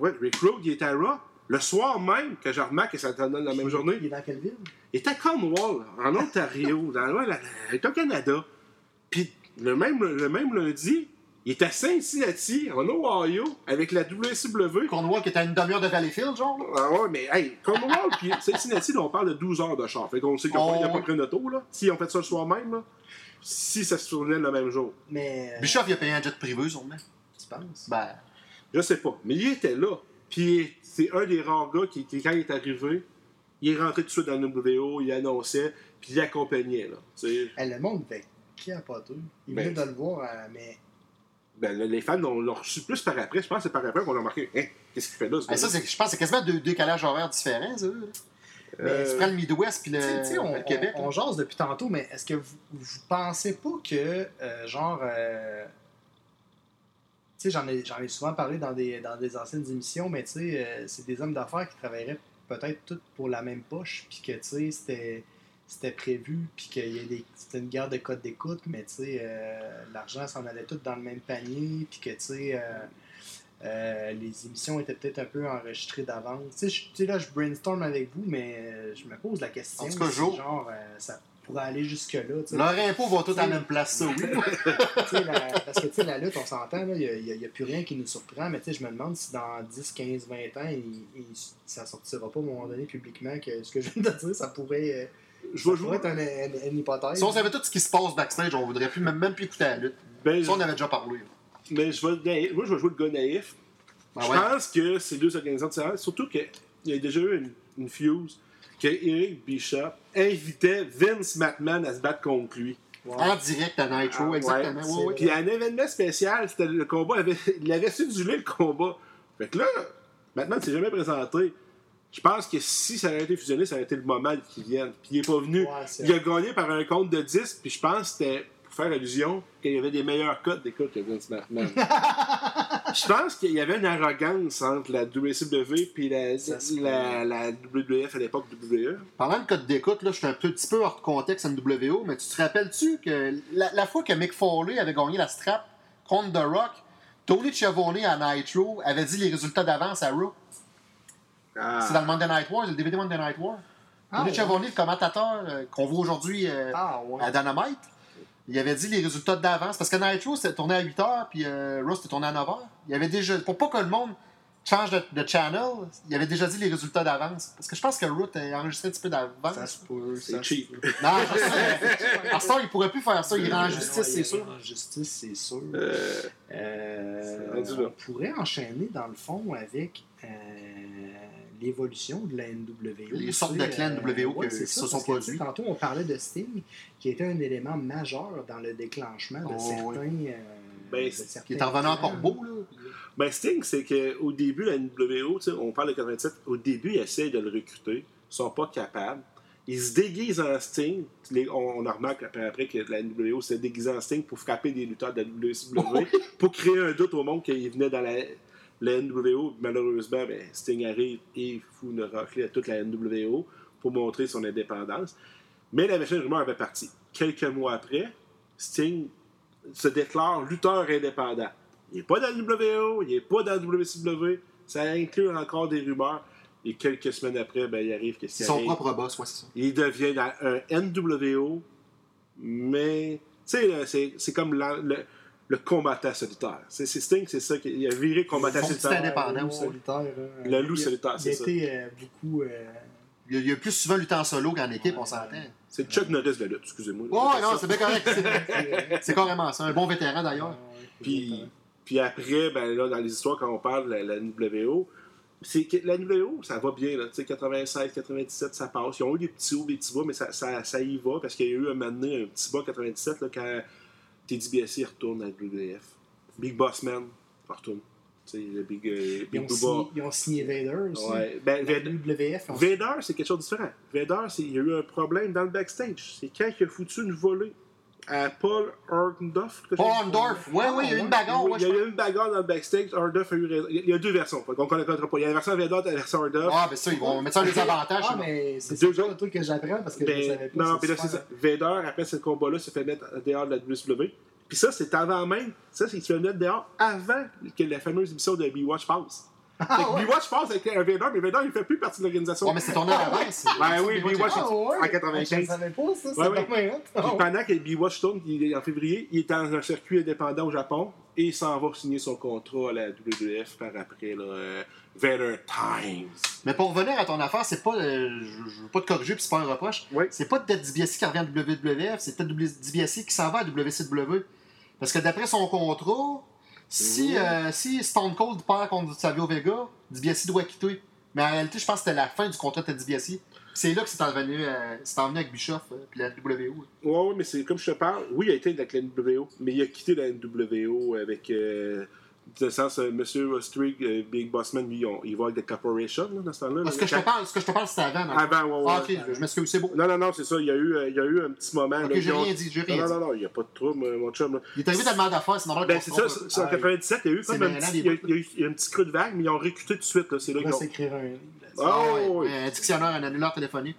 Speaker 3: Ouais, Rick Rude, il était à Raw. Le soir même, que je remarque que ça donne la même journée,
Speaker 1: Il est dans quelle ville?
Speaker 3: il était à Cornwall, en Ontario, (laughs) dans la- la- était au Canada. Puis le même, le même lundi, il était à Cincinnati, en Ohio, avec la WCW.
Speaker 2: Cornwall qui était à une demi-heure de Valleyfield, genre.
Speaker 3: Ah ouais, mais hey, Cornwall puis Cincinnati, là, on parle de 12 heures de char. Fait qu'on sait qu'ils n'ont
Speaker 2: Oh.
Speaker 3: pas, pas pris d'auto, là. S'ils ont fait ça le soir même, là, si ça se tournait le même jour.
Speaker 1: Mais. euh,
Speaker 2: Bischoff, il a payé un jet privé, sûrement.
Speaker 1: Tu penses?
Speaker 2: Ben,
Speaker 3: Je sais pas. Mais il était là. Puis c'est un des rares gars qui, qui, quand il est arrivé, il est rentré tout de suite dans le WO, il annonçait, puis il accompagnait, là.
Speaker 1: Eh, le monde fait capoter. Il
Speaker 3: Ben,
Speaker 1: venait de le voir, euh, mais.
Speaker 3: ben, les fans l'ont reçu plus par après. Je pense que c'est par après qu'on a remarqué, hein, qu'est-ce qu'il fait là, ce
Speaker 2: ça,
Speaker 3: gars-là?
Speaker 2: c'est- je pense que c'est quasiment deux décalages horaires différents, ça. là.
Speaker 3: Euh,
Speaker 2: Tu prends le Midwest puis le,
Speaker 1: Tu sais- tu sais, on,
Speaker 2: le Québec.
Speaker 1: on, on jase depuis tantôt, mais est-ce que vous, vous pensez pas que, euh, genre. euh, sais, j'en ai, j'en ai souvent parlé dans des, dans des anciennes émissions, mais tu sais, euh, c'est des hommes d'affaires qui travailleraient peut-être tous pour la même poche, puis que, tu sais, c'était. C'était prévu, puis qu'il y a des, c'était une guerre de code d'écoute, mais tu sais, euh, l'argent s'en allait tout dans le même panier, puis que tu sais, euh, euh, les émissions étaient peut-être un peu enregistrées d'avance. Tu sais, là, je brainstorm avec vous, mais je me pose la question.
Speaker 2: En tout cas,
Speaker 1: si,
Speaker 2: Jo.
Speaker 1: genre, ça pourrait aller jusque-là.
Speaker 2: Leur impôt va tout à la même place, ça, oui. (laughs)
Speaker 1: La- parce que tu sais, la lutte, on s'entend, il n'y a, plus rien qui nous surprend, mais tu sais, je me demande si dans 10, 15, 20 ans, il, il- ça sortira pas à un moment donné publiquement que ce que je viens de dire, ça pourrait, euh,
Speaker 3: je
Speaker 1: ça
Speaker 3: vais
Speaker 1: pourrait
Speaker 3: jouer.
Speaker 1: être une, une- une hypothèse.
Speaker 2: Si on savait tout ce qui se passe backstage, on voudrait plus même, même plus écouter la lutte.
Speaker 3: Ben,
Speaker 2: Ça, on avait déjà parlé.
Speaker 3: mais je vais, naïf- moi, je vais jouer le gars naïf.
Speaker 2: Ben
Speaker 3: je
Speaker 2: ouais.
Speaker 3: pense que c'est deux organisations différentes, surtout qu'il y a déjà eu une, une fuse que Eric Bishop invitait Vince McMahon à se battre contre lui.
Speaker 2: En direct à Nitro,
Speaker 3: Ah,
Speaker 2: exactement.
Speaker 1: ouais,
Speaker 2: Ouais, ouais.
Speaker 3: Puis un événement spécial, c'était le combat, avait, (laughs) il avait cédulé le combat. Fait que là, maintenant, il s'est jamais présenté. Je pense que si ça avait été fusionné, ça aurait été le moment qu'il vienne. Puis il est pas venu. Il a gagné par un compte de 10, puis je pense que c'était faire allusion qu'il y avait des meilleurs codes d'écoute que Vince McMahon. (laughs) je pense qu'il y avait une arrogance entre la WCW et la, la, la WWF à l'époque WWE.
Speaker 2: Parlant de code d'écoute, là, je suis un petit peu hors contexte NWO, mais tu te rappelles-tu que la, la fois que Mick Foley avait gagné la strap contre The Rock, Tony Schiavone à Nitro avait dit les résultats d'avance à Raw?
Speaker 3: Ah.
Speaker 2: C'est dans le Monday Night War, c'est le DVD Monday Night War.
Speaker 1: Ah,
Speaker 2: Tony
Speaker 1: ouais.
Speaker 2: Schiavone, le commentateur euh, qu'on voit aujourd'hui euh,
Speaker 1: Ah, ouais.
Speaker 2: à Dynamite, il avait dit les résultats d'avance. Parce que Nitro, c'était tourné à 8h, puis euh, Raw, c'était tourné à 9h. Il avait déjà, pour pas que le monde change de, de channel, il avait déjà dit les résultats d'avance. Parce que je pense que Raw était enregistré un petit peu
Speaker 1: Ça
Speaker 2: d'avance.
Speaker 1: se peut.
Speaker 3: C'est
Speaker 1: ça
Speaker 3: cheap.
Speaker 2: Non, je sais. À ce temps, il pourrait plus faire ça. Il rend
Speaker 1: Ouais,
Speaker 2: justice, c'est
Speaker 1: il
Speaker 2: sûr.
Speaker 1: rend justice, c'est sûr.
Speaker 3: Euh,
Speaker 1: Euh,
Speaker 3: C'est là.
Speaker 1: on pourrait enchaîner, dans le fond, avec euh, l'évolution de la NWO.
Speaker 2: Les sortes de clans NWO
Speaker 1: ouais,
Speaker 2: qui se sont produits.
Speaker 1: Tantôt, on parlait de Sting, qui était un élément majeur dans le déclenchement de
Speaker 2: Oh,
Speaker 1: certains. euh,
Speaker 3: Ben,
Speaker 1: de
Speaker 3: c'est-
Speaker 1: certains
Speaker 2: Qui est en
Speaker 1: clans.
Speaker 2: encore beau, là.
Speaker 3: Ben Sting, c'est qu'au début, la NWO, tu sais, on parle de 87, au début, ils essayent de le recruter. Ils sont pas capables. Ils se déguisent en Sting. Les- on, on remarque après, après que la NWO s'est déguisée en Sting pour frapper des lutteurs de la WCW, (laughs) pour créer un doute au monde qu'il venait dans la, la NWO. Malheureusement, ben, Sting arrive et fout une raclée à toute la NWO pour montrer son indépendance. Mais la machine rumeur avait parti. Quelques mois après, Sting se déclare lutteur indépendant. Il n'est pas dans le WO, il n'est pas dans le WCW. Ça inclut encore des rumeurs. Et quelques semaines après, ben, il arrive qui
Speaker 2: C'est son
Speaker 3: arrive.
Speaker 2: propre boss, ouais, c'est ça.
Speaker 3: Il devient dans un NWO, mais tu sais, c'est c'est comme la- le, le combattant solitaire. C'est Sting, c'est ça. qu'il- Il a viré combattant solitaire.
Speaker 2: indépendant.
Speaker 1: Loup
Speaker 2: ouais.
Speaker 1: solitaire. hein.
Speaker 3: Le loup
Speaker 1: Il-
Speaker 3: solitaire, c'est
Speaker 1: Il
Speaker 3: ça.
Speaker 1: euh, beaucoup. euh,
Speaker 2: Il a, il a plus souvent lutté en solo qu'en équipe, on s'entend.
Speaker 3: C'est Chuck Norris de la lutte, excusez-moi.
Speaker 2: Ouais, non, c'est bien correct. C'est- carrément ça. Un bon vétéran, d'ailleurs.
Speaker 3: Puis, puis après, ben là, dans les histoires, quand on parle de la, la NWO, c'est que la NWO, ça va bien, là. Tu sais, 96, 97, ça passe. Ils ont eu des petits hauts, des petits bas, mais ça, ça, ça y va, parce qu'il y a eu un moment donné, un petit bas 97, là, quand Teddy retourne à WWF. Big Boss Man retourne. Le Big, euh,
Speaker 1: Ils
Speaker 3: Big
Speaker 1: ont,
Speaker 3: Booba.
Speaker 1: signé, ils ont signé Vader aussi.
Speaker 3: Ouais. Ben, Vader,
Speaker 1: WWF. ont-
Speaker 3: Vader, c'est quelque chose de différent. Vader, c'est- il y a eu un problème dans le backstage. C'est quand il a foutu une volée à Paul Orndorff.
Speaker 2: Paul Orndorff. Ouais, ouais, il y a eu une bagarre.
Speaker 3: oui, il y a eu une bagarre dans le backstage. Orndorff a eu raison. Il y a deux versions. Fait qu'on connaît pas. Il y a la version Vader et la version Orndorff.
Speaker 2: Ah, ben ça, ils vont mettre ça des avantages.
Speaker 1: Ah, mais c'est
Speaker 3: Deux
Speaker 1: ça
Speaker 3: autres.
Speaker 1: le truc que j'apprends parce que je ne
Speaker 3: Ben,
Speaker 1: savais pas.
Speaker 3: non, puis là, c'est ça. Vader, après ce combat-là, se fait mettre dehors de la WCW. Puis ça, c'est avant même. Ça, c'est qu'il se fait mettre dehors avant que la fameuse émission de B-Watch passe.
Speaker 1: Ah,
Speaker 3: Fait que
Speaker 1: ouais.
Speaker 3: B-Watch passe avec un Vader, mais Vader, il fait plus partie de l'organisation.
Speaker 2: Ouais, mais c'est tourné à (laughs) l'avance.
Speaker 3: Ben oui,
Speaker 2: Puis
Speaker 3: Baywatch,
Speaker 1: Ah,
Speaker 3: en 95.
Speaker 1: Je ne savais pas ça, c'est
Speaker 3: Ouais,
Speaker 1: dommage.
Speaker 3: Puis pendant que B-Watch tourne, en février, il est dans un circuit indépendant au Japon et il s'en va signer son contrat à la WWF par après, là, euh, Vader Times.
Speaker 2: Mais pour revenir à ton affaire, c'est pas. euh, je, veux pas te corriger, puis c'est pas un reproche.
Speaker 3: Oui.
Speaker 2: C'est pas Ted DiBiase qui revient à WWF, c'est Ted DiBiase qui s'en va à WCW. Parce que d'après son contrat, si, euh, si Stone Cold perd contre Savio Vega, DiBiase doit quitter. Mais en réalité, je pense que c'était la fin du contrat de DiBiase. C'est là que c'est envenu, euh, envenu avec Bischoff, euh, puis la WO.
Speaker 3: Ouais, ouais, mais c'est comme je te parle, oui, il a été avec la NWO, mais il a quitté la NWO avec. Euh, dans le sens, euh, Monsieur Ostrig, euh, Big Bossman, lui, on- il va avec The Corporation là, dans ce temps-là.
Speaker 2: Ah, Ce que je te parle, ce que je te parle, c'était avant.
Speaker 3: Avant, ouais, ouais.
Speaker 2: Ah, ok, je, je m'excuse, c'est beau.
Speaker 3: Non, non, non, c'est ça. Il y a eu, euh, il y a eu un petit moment.
Speaker 2: Ok, j'ai rien dit, j'ai rien
Speaker 3: Non,
Speaker 2: dit.
Speaker 3: non, non, il n'y a pas de trouble, mon chum. là.
Speaker 2: Il est arrivé tellement d'affaires, c'est normal
Speaker 3: Ben, c'est ça, c'est- c'est en
Speaker 1: Ah,
Speaker 3: 97, il y a eu
Speaker 2: c'est
Speaker 3: comme un petit, il y a, il y a eu il y a un petit creux de vague, mais ils ont recruté tout de suite. là. C'est là qu'ils
Speaker 1: va
Speaker 3: ont-
Speaker 1: s'écrire un livre.
Speaker 3: Ah,
Speaker 2: Ah,
Speaker 3: ouais,
Speaker 2: ouais. Un dictionnaire, un annulaire téléphonique.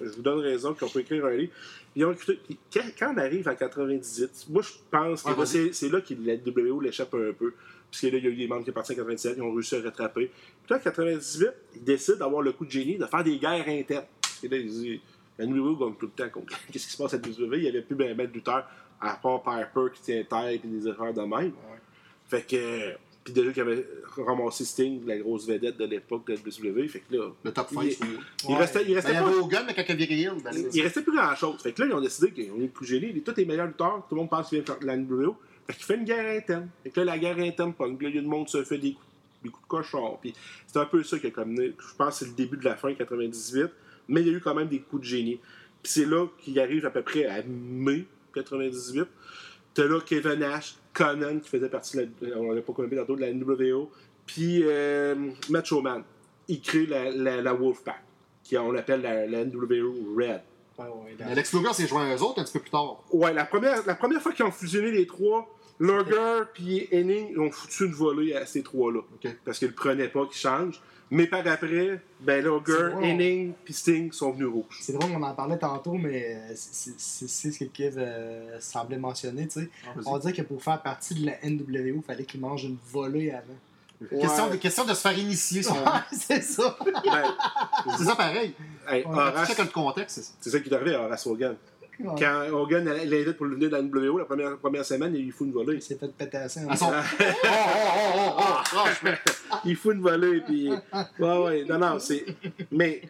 Speaker 3: Je vous donne raison qu'on peut écrire un livre. Ils ont recruté. puis Quand, on arrive à 98, moi je pense que c'est c'est là que la WO l'échappe un peu. Parce que là, il y a eu des membres qui sont partis en 97, ils ont réussi à rattraper. Puis là, en 98, ils décident d'avoir le coup de génie, de faire des guerres internes. Et là, ils disent la gagne tout le temps. (laughs) Qu'est-ce qui se passe à la WO Il n'y avait plus ben, ben de lutteurs, à part Piper qui tient tête et des erreurs de même. Fait que. Puis déjà qu'il avait ramassé Sting, la grosse vedette de l'époque de la WW. Fait que là,
Speaker 2: Le top
Speaker 3: il,
Speaker 2: 5.
Speaker 3: il
Speaker 1: Ouais.
Speaker 3: restait, il
Speaker 2: Ben,
Speaker 3: restait
Speaker 2: il y
Speaker 3: pas
Speaker 2: avait Hogan, mais quand il ben,
Speaker 3: il, il restait plus grand chose. Fait que là, ils ont décidé qu'on est le coup génie. Tous les meilleurs lutteurs, tout le monde pense qu'il vient faire de la. Fait qu'il fait une guerre interne. Fait que là, la guerre interne pogne. Là, il y a du monde qui se fait des coups, de cochon. Puis c'est un peu ça qui a comme. Je pense que c'est le début de la fin 98. Mais il y a eu quand même des coups de génie. Puis c'est là qu'il arrive à peu près à mai 98. T'as là Kevin Nash, Conan, qui faisait partie, de la, on l'a pas connu tantôt, de la NWO, puis euh, Macho. Il crée la, Wolfpack, qui on l'appelle la, la NWO Red.
Speaker 1: Ouais, ouais,
Speaker 2: Luger s'est joint à eux autres un petit peu plus tard.
Speaker 3: Ouais, la première, la première fois qu'ils ont fusionné les trois, Luger puis Henning, ils ont foutu une volée à ces trois-là.
Speaker 2: Ok.
Speaker 3: Parce qu'ils le prenaient pas qu'ils changent. Mais par après, ben Luger,
Speaker 1: drôle.
Speaker 3: Henning puis Sting sont venus rouges.
Speaker 1: C'est drôle, on en parlait tantôt, mais c'est ce que Kev euh, semblait mentionner. tu sais. On dirait que pour faire partie de la NWO, il fallait qu'il mange une volée avant.
Speaker 2: Question, de, question de se faire initier. Son...
Speaker 1: c'est ça.
Speaker 3: Ben,
Speaker 2: c'est ça pareil.
Speaker 3: hey,
Speaker 2: Tu
Speaker 3: Horace,
Speaker 2: sais que le contexte, c'est ça.
Speaker 3: qui est arrivé à Horace Hogan.
Speaker 1: Ouais.
Speaker 3: Quand Hogan l'aidait pour le venir de la NWO, la première, première semaine, il fout une volée.
Speaker 1: Il s'est fait péter à ça.
Speaker 2: À son... (laughs) oh, oh, oh, oh, oh, franchement.
Speaker 3: il fout une volée, puis. Ouais, ouais, non, non, c'est. Mais,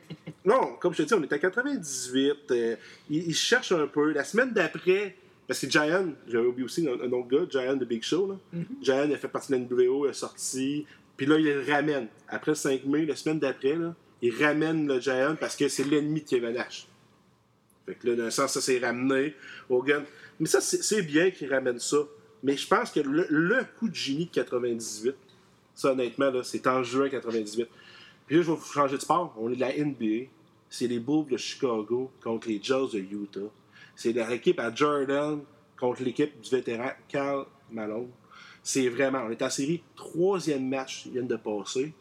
Speaker 3: non, comme je te dis, on est à 98. euh, il, il cherche un peu. La semaine d'après, parce que Giant, j'avais oublié aussi un, un autre gars, Giant de Big Show, là.
Speaker 1: Mhm.
Speaker 3: Giant, il a fait partie de la NWO, il est sorti. Puis là, il le ramène. Après le 5 mai, la semaine d'après, il ramène le Giant parce que c'est l'ennemi de Kevin Nash. Fait que là, d'un sens, ça s'est ramené. Hogan. Mais ça, c'est bien qu'il ramène ça. Mais je pense que le, le coup de génie de 98, ça, honnêtement, c'est en juin 98. Puis là, je vais vous changer de sport. On est de la NBA. C'est les Bulls de Chicago contre les Jazz de Utah. C'est leur équipe à Jordan contre l'équipe du vétéran Carl Malone. C'est vraiment, on est en série, troisième match qui vient de passer.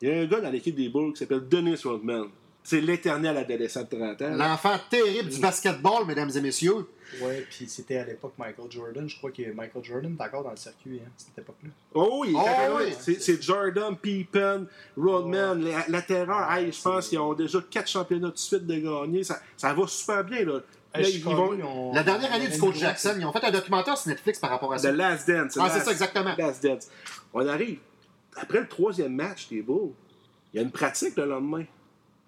Speaker 3: Il y a un gars dans l'équipe des Bulls qui s'appelle Dennis Rodman. C'est l'éternel adolescent de 30 ans.
Speaker 2: L'enfant terrible du basketball, mesdames et messieurs.
Speaker 1: Ouais, puis c'était à l'époque Michael Jordan. Je crois que Michael Jordan est encore dans le circuit hein, à cette époque-là.
Speaker 3: Oh oui,
Speaker 2: Oh oui.
Speaker 3: c'est, Jordan, Pippen, Rodman, la, la terreur.
Speaker 1: Ouais,
Speaker 3: Hey, je pense qu'ils ont déjà quatre championnats de suite de gagner. Ça, ça va super bien. Là. Là, ils vont-
Speaker 2: La dernière année du coach Jackson, ils ont fait un documentaire sur Netflix par rapport à
Speaker 3: The
Speaker 2: ça.
Speaker 3: Last Dance.
Speaker 2: Ah, c'est ça, exactement.
Speaker 3: Last Dance. On arrive. Après le troisième match des Bulls, il y a une pratique le lendemain.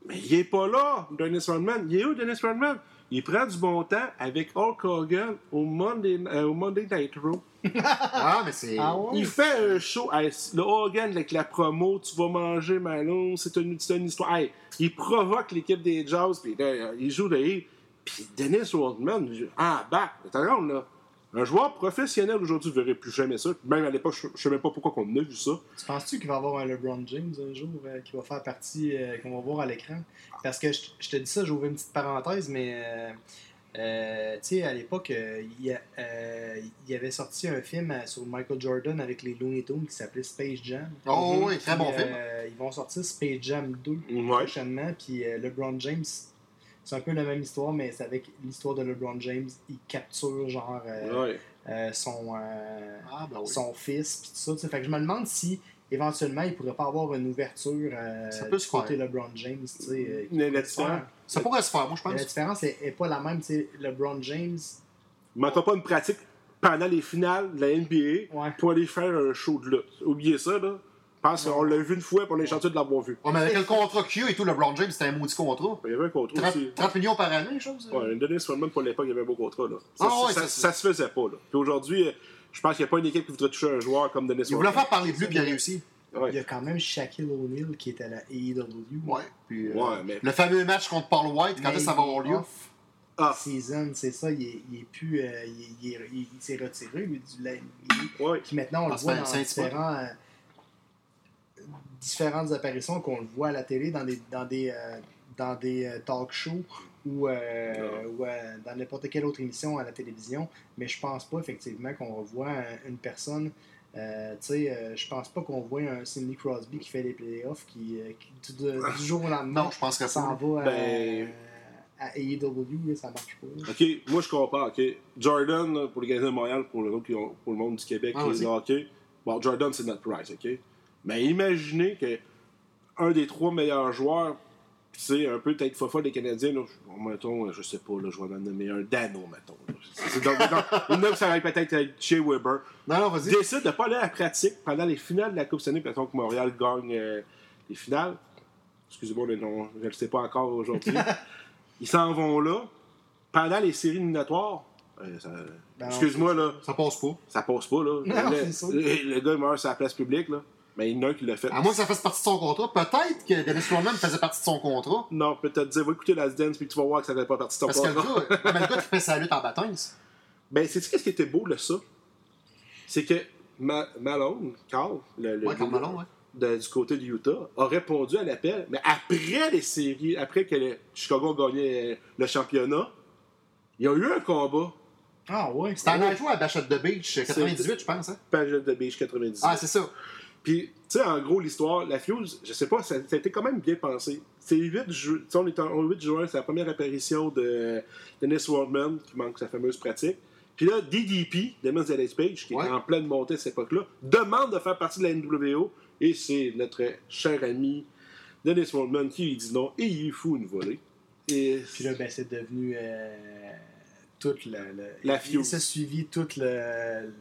Speaker 3: Mais il est pas là, Dennis Rodman. Il est où, Dennis Rodman? Il prend du bon temps avec Hulk Hogan au Monday, euh, au Monday Night Raw. (laughs)
Speaker 2: Ah, mais c'est.
Speaker 1: Ah ouais?
Speaker 3: Il fait un show. Hey, le Hogan avec la promo, tu vas manger Malone, c'est une, c'est une histoire. Hey, il provoque l'équipe des Jazz, puis là, il joue de Puis Dennis Rodman, ah, back, attends, là. Un joueur professionnel aujourd'hui ne verrait plus jamais ça. Même à l'époque, je ne sais même pas pourquoi on a vu ça.
Speaker 1: Tu penses-tu qu'il va y avoir un LeBron James un jour euh, qui va faire partie, euh, qu'on va voir à l'écran? Parce que je, je te dis ça, j'ouvre une petite parenthèse, mais euh, euh, tu sais, à l'époque, euh, il y, euh, avait sorti un film euh, sur Michael Jordan avec les Looney Tunes qui s'appelait Space Jam.
Speaker 2: Oh oui, très bon film.
Speaker 1: ils vont sortir Space Jam 2
Speaker 3: Ouais.
Speaker 1: prochainement, puis euh, LeBron James, c'est un peu la même histoire, mais c'est avec l'histoire de LeBron James. Il capture, genre, euh,
Speaker 3: Ouais.
Speaker 1: euh, son... euh,
Speaker 2: Ah, ben oui.
Speaker 1: son fils, puis tout ça. tu sais. Fait que je me demande si éventuellement il pourrait pas avoir une ouverture euh,
Speaker 2: Ça peut
Speaker 1: du
Speaker 2: se
Speaker 1: côté
Speaker 2: faire.
Speaker 1: LeBron James. tu sais, euh, qui
Speaker 3: La- différence-.
Speaker 2: Ça pourrait se faire, moi, je
Speaker 1: Mais La
Speaker 2: pense.
Speaker 1: différence est, est pas la même. tu sais, LeBron James,
Speaker 3: Il ne manquera pas une pratique pendant les finales de la NBA
Speaker 1: ouais.
Speaker 3: pour aller faire un show de lutte. Oubliez ça, là. Je pense qu'on l'a vu une fois, pour on est chanceux de l'avoir vu.
Speaker 2: Ouais, mais avec le contrat Q et tout, LeBron James, c'était un maudit contrat.
Speaker 3: Il y avait un contrat
Speaker 2: 30,
Speaker 3: aussi.
Speaker 2: 30 millions par année, chose.
Speaker 3: Ouais, un Dennis Rodman, pour l'époque, il y avait un beau contrat. Là. Ça,
Speaker 2: Ah ouais,
Speaker 3: ça,
Speaker 2: ça,
Speaker 3: ça, se faisait pas. Là. Puis aujourd'hui, je pense qu'il n'y a pas une équipe qui voudrait toucher un joueur comme Dennis
Speaker 2: Il voulait faire parler de lui, puis il a réussi.
Speaker 1: Il y
Speaker 3: Ouais.
Speaker 1: a quand même Shaquille O'Neal qui est à la AEW.
Speaker 2: Ouais. Puis, euh,
Speaker 3: Ouais, mais-
Speaker 2: Le fameux match contre Paul White, quand
Speaker 1: Mais
Speaker 2: est-ce que ça va
Speaker 1: il est
Speaker 2: avoir lieu?
Speaker 1: off
Speaker 3: Ah.
Speaker 1: Season, c'est ça, il est, il est plus. euh, il, il est- il- il s'est retiré, lui, du la NBA.
Speaker 3: Ouais.
Speaker 1: Puis maintenant, on
Speaker 2: Ah,
Speaker 1: le voit dans différents, euh, différentes apparitions qu'on le voit à la télé, dans des, dans des, euh, dans des euh, talk shows ou, euh,
Speaker 3: Ah.
Speaker 1: ou, euh, dans n'importe quelle autre émission à la télévision. Mais je pense pas effectivement qu'on voit un- une personne. euh, tu sais, je pense pas qu'on voit un Sidney Crosby qui fait les playoffs qui, qui du, du jour au lendemain
Speaker 2: Non, je pense que
Speaker 1: s'en
Speaker 2: ça.
Speaker 1: va à,
Speaker 3: Ben-
Speaker 1: à AEW, ça marche pas.
Speaker 3: OK, moi je comprends. OK. Jordan, pour les Canadiens de Montréal, pour, ont- pour le monde du Québec,
Speaker 2: Ah,
Speaker 3: hockey. Bon, Jordan, c'est notre prize, OK? Mais imaginez que un des trois meilleurs joueurs, sais, un peu tête fofolle des Canadiens, là, je- mettons, je sais pas, là, je vais en nommer un Dano, mettons. C'est- c'est donc- (laughs) ça va être peut-être avec Shea Weber.
Speaker 2: Non, non, vas-y.
Speaker 3: décide de ne pas aller à la pratique pendant les finales de la Coupe Stanley, mettons que Montréal gagne euh, les finales. Excusez-moi le nom, je ne le sais pas encore aujourd'hui. (laughs) Ils s'en vont là. Pendant les séries éliminatoires, euh, ça-
Speaker 1: Ben,
Speaker 3: excuse-moi, là,
Speaker 2: Ça passe pas.
Speaker 3: ça passe pas. Là.
Speaker 1: Non,
Speaker 3: le,
Speaker 1: c'est
Speaker 3: le- le gars meurt sur la place publique. Là. Mais il y en a un qui l'a fait.
Speaker 2: À moins que ça fasse partie de son contrat. Peut-être que Dennis Rodman faisait partie de son contrat.
Speaker 3: Non, peut-être dire, va écouter Last Dance, puis tu vas voir que ça fait pas partie de ton
Speaker 2: Parce que le
Speaker 3: contrat.
Speaker 2: gars, (laughs) mais le gars qui fait sa lutte en baptême,
Speaker 3: Ben, c'est ce qui était beau de ça? C'est que Ma- Malone, Carl, le,
Speaker 2: Ouais, ouais.
Speaker 3: de- du côté de Utah, a répondu à l'appel, mais après les séries, après que le- Chicago a gagné euh, le championnat, il y a eu un combat.
Speaker 1: Ah ouais.
Speaker 2: C'était un Nitro à Bachette de Beach, 98, je pense. Hein?
Speaker 3: Page de Beach 98.
Speaker 2: Ah, c'est ça.
Speaker 3: Puis, tu sais, en gros, l'histoire, la Fuse, je sais pas, ça, ça a été quand même bien pensé. C'est le 8 juin, on est en, au 8 juin, c'est la première apparition de Dennis Rodman, qui manque sa fameuse pratique. Puis là, DDP, Demon's Dallas Page, qui
Speaker 2: Ouais.
Speaker 3: est en pleine montée à cette époque-là, demande de faire partie de la NWO, et c'est notre cher ami Dennis Rodman qui lui dit non, et il lui fout une volée. Et
Speaker 1: Puis là, ben, c'est devenu euh, toute la. la-
Speaker 3: La
Speaker 1: il s'est suivi toutes le-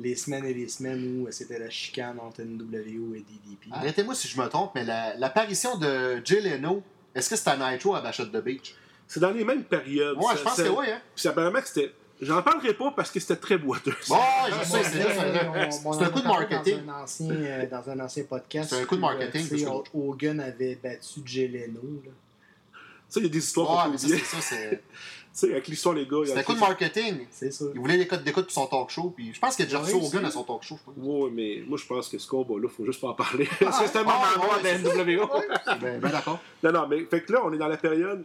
Speaker 1: les semaines et les semaines où c'était la chicane entre NWO et DDP.
Speaker 2: Arrêtez-moi si je me trompe, mais la- l'apparition de Jay Leno, est-ce que c'était un Nitro à Bachette de Beach?
Speaker 3: c'est dans les mêmes périodes.
Speaker 2: Ouais,
Speaker 3: Ça-
Speaker 2: je pense que oui, hein.
Speaker 3: Puis apparemment que c'était. J'en parlerai pas parce que c'était très boiteux.
Speaker 2: Bon, je sais, c'est c'est un- c'est un coup de marketing.
Speaker 1: Dans un ancien, euh, dans un ancien podcast.
Speaker 2: C'est un coup de
Speaker 1: où, euh,
Speaker 2: marketing, plus qu'autre
Speaker 1: Hogan avait battu Jay Leno. là.
Speaker 3: Ça, il y a des histoires
Speaker 2: Ouais,
Speaker 3: qu'on
Speaker 2: mais ça, c'est ça, c'est. (laughs)
Speaker 3: sais, avec l'histoire, les gars.
Speaker 2: C'était un coup de marketing.
Speaker 1: C'est ça.
Speaker 2: Il voulait des codes d'écoute pour son talk show, puis je pense qu'il a déjà reçu
Speaker 1: Oui,
Speaker 2: Hogan
Speaker 1: c'est-
Speaker 2: à son talk show, je pense.
Speaker 3: Ouais, mais moi, je pense que ce combat-là, faut juste pas en parler. (laughs) Parce que c'est un moment
Speaker 2: ah,
Speaker 3: de la NWO.
Speaker 2: Ben, ben d'accord.
Speaker 3: Non, non, mais fait que là, on est dans la période.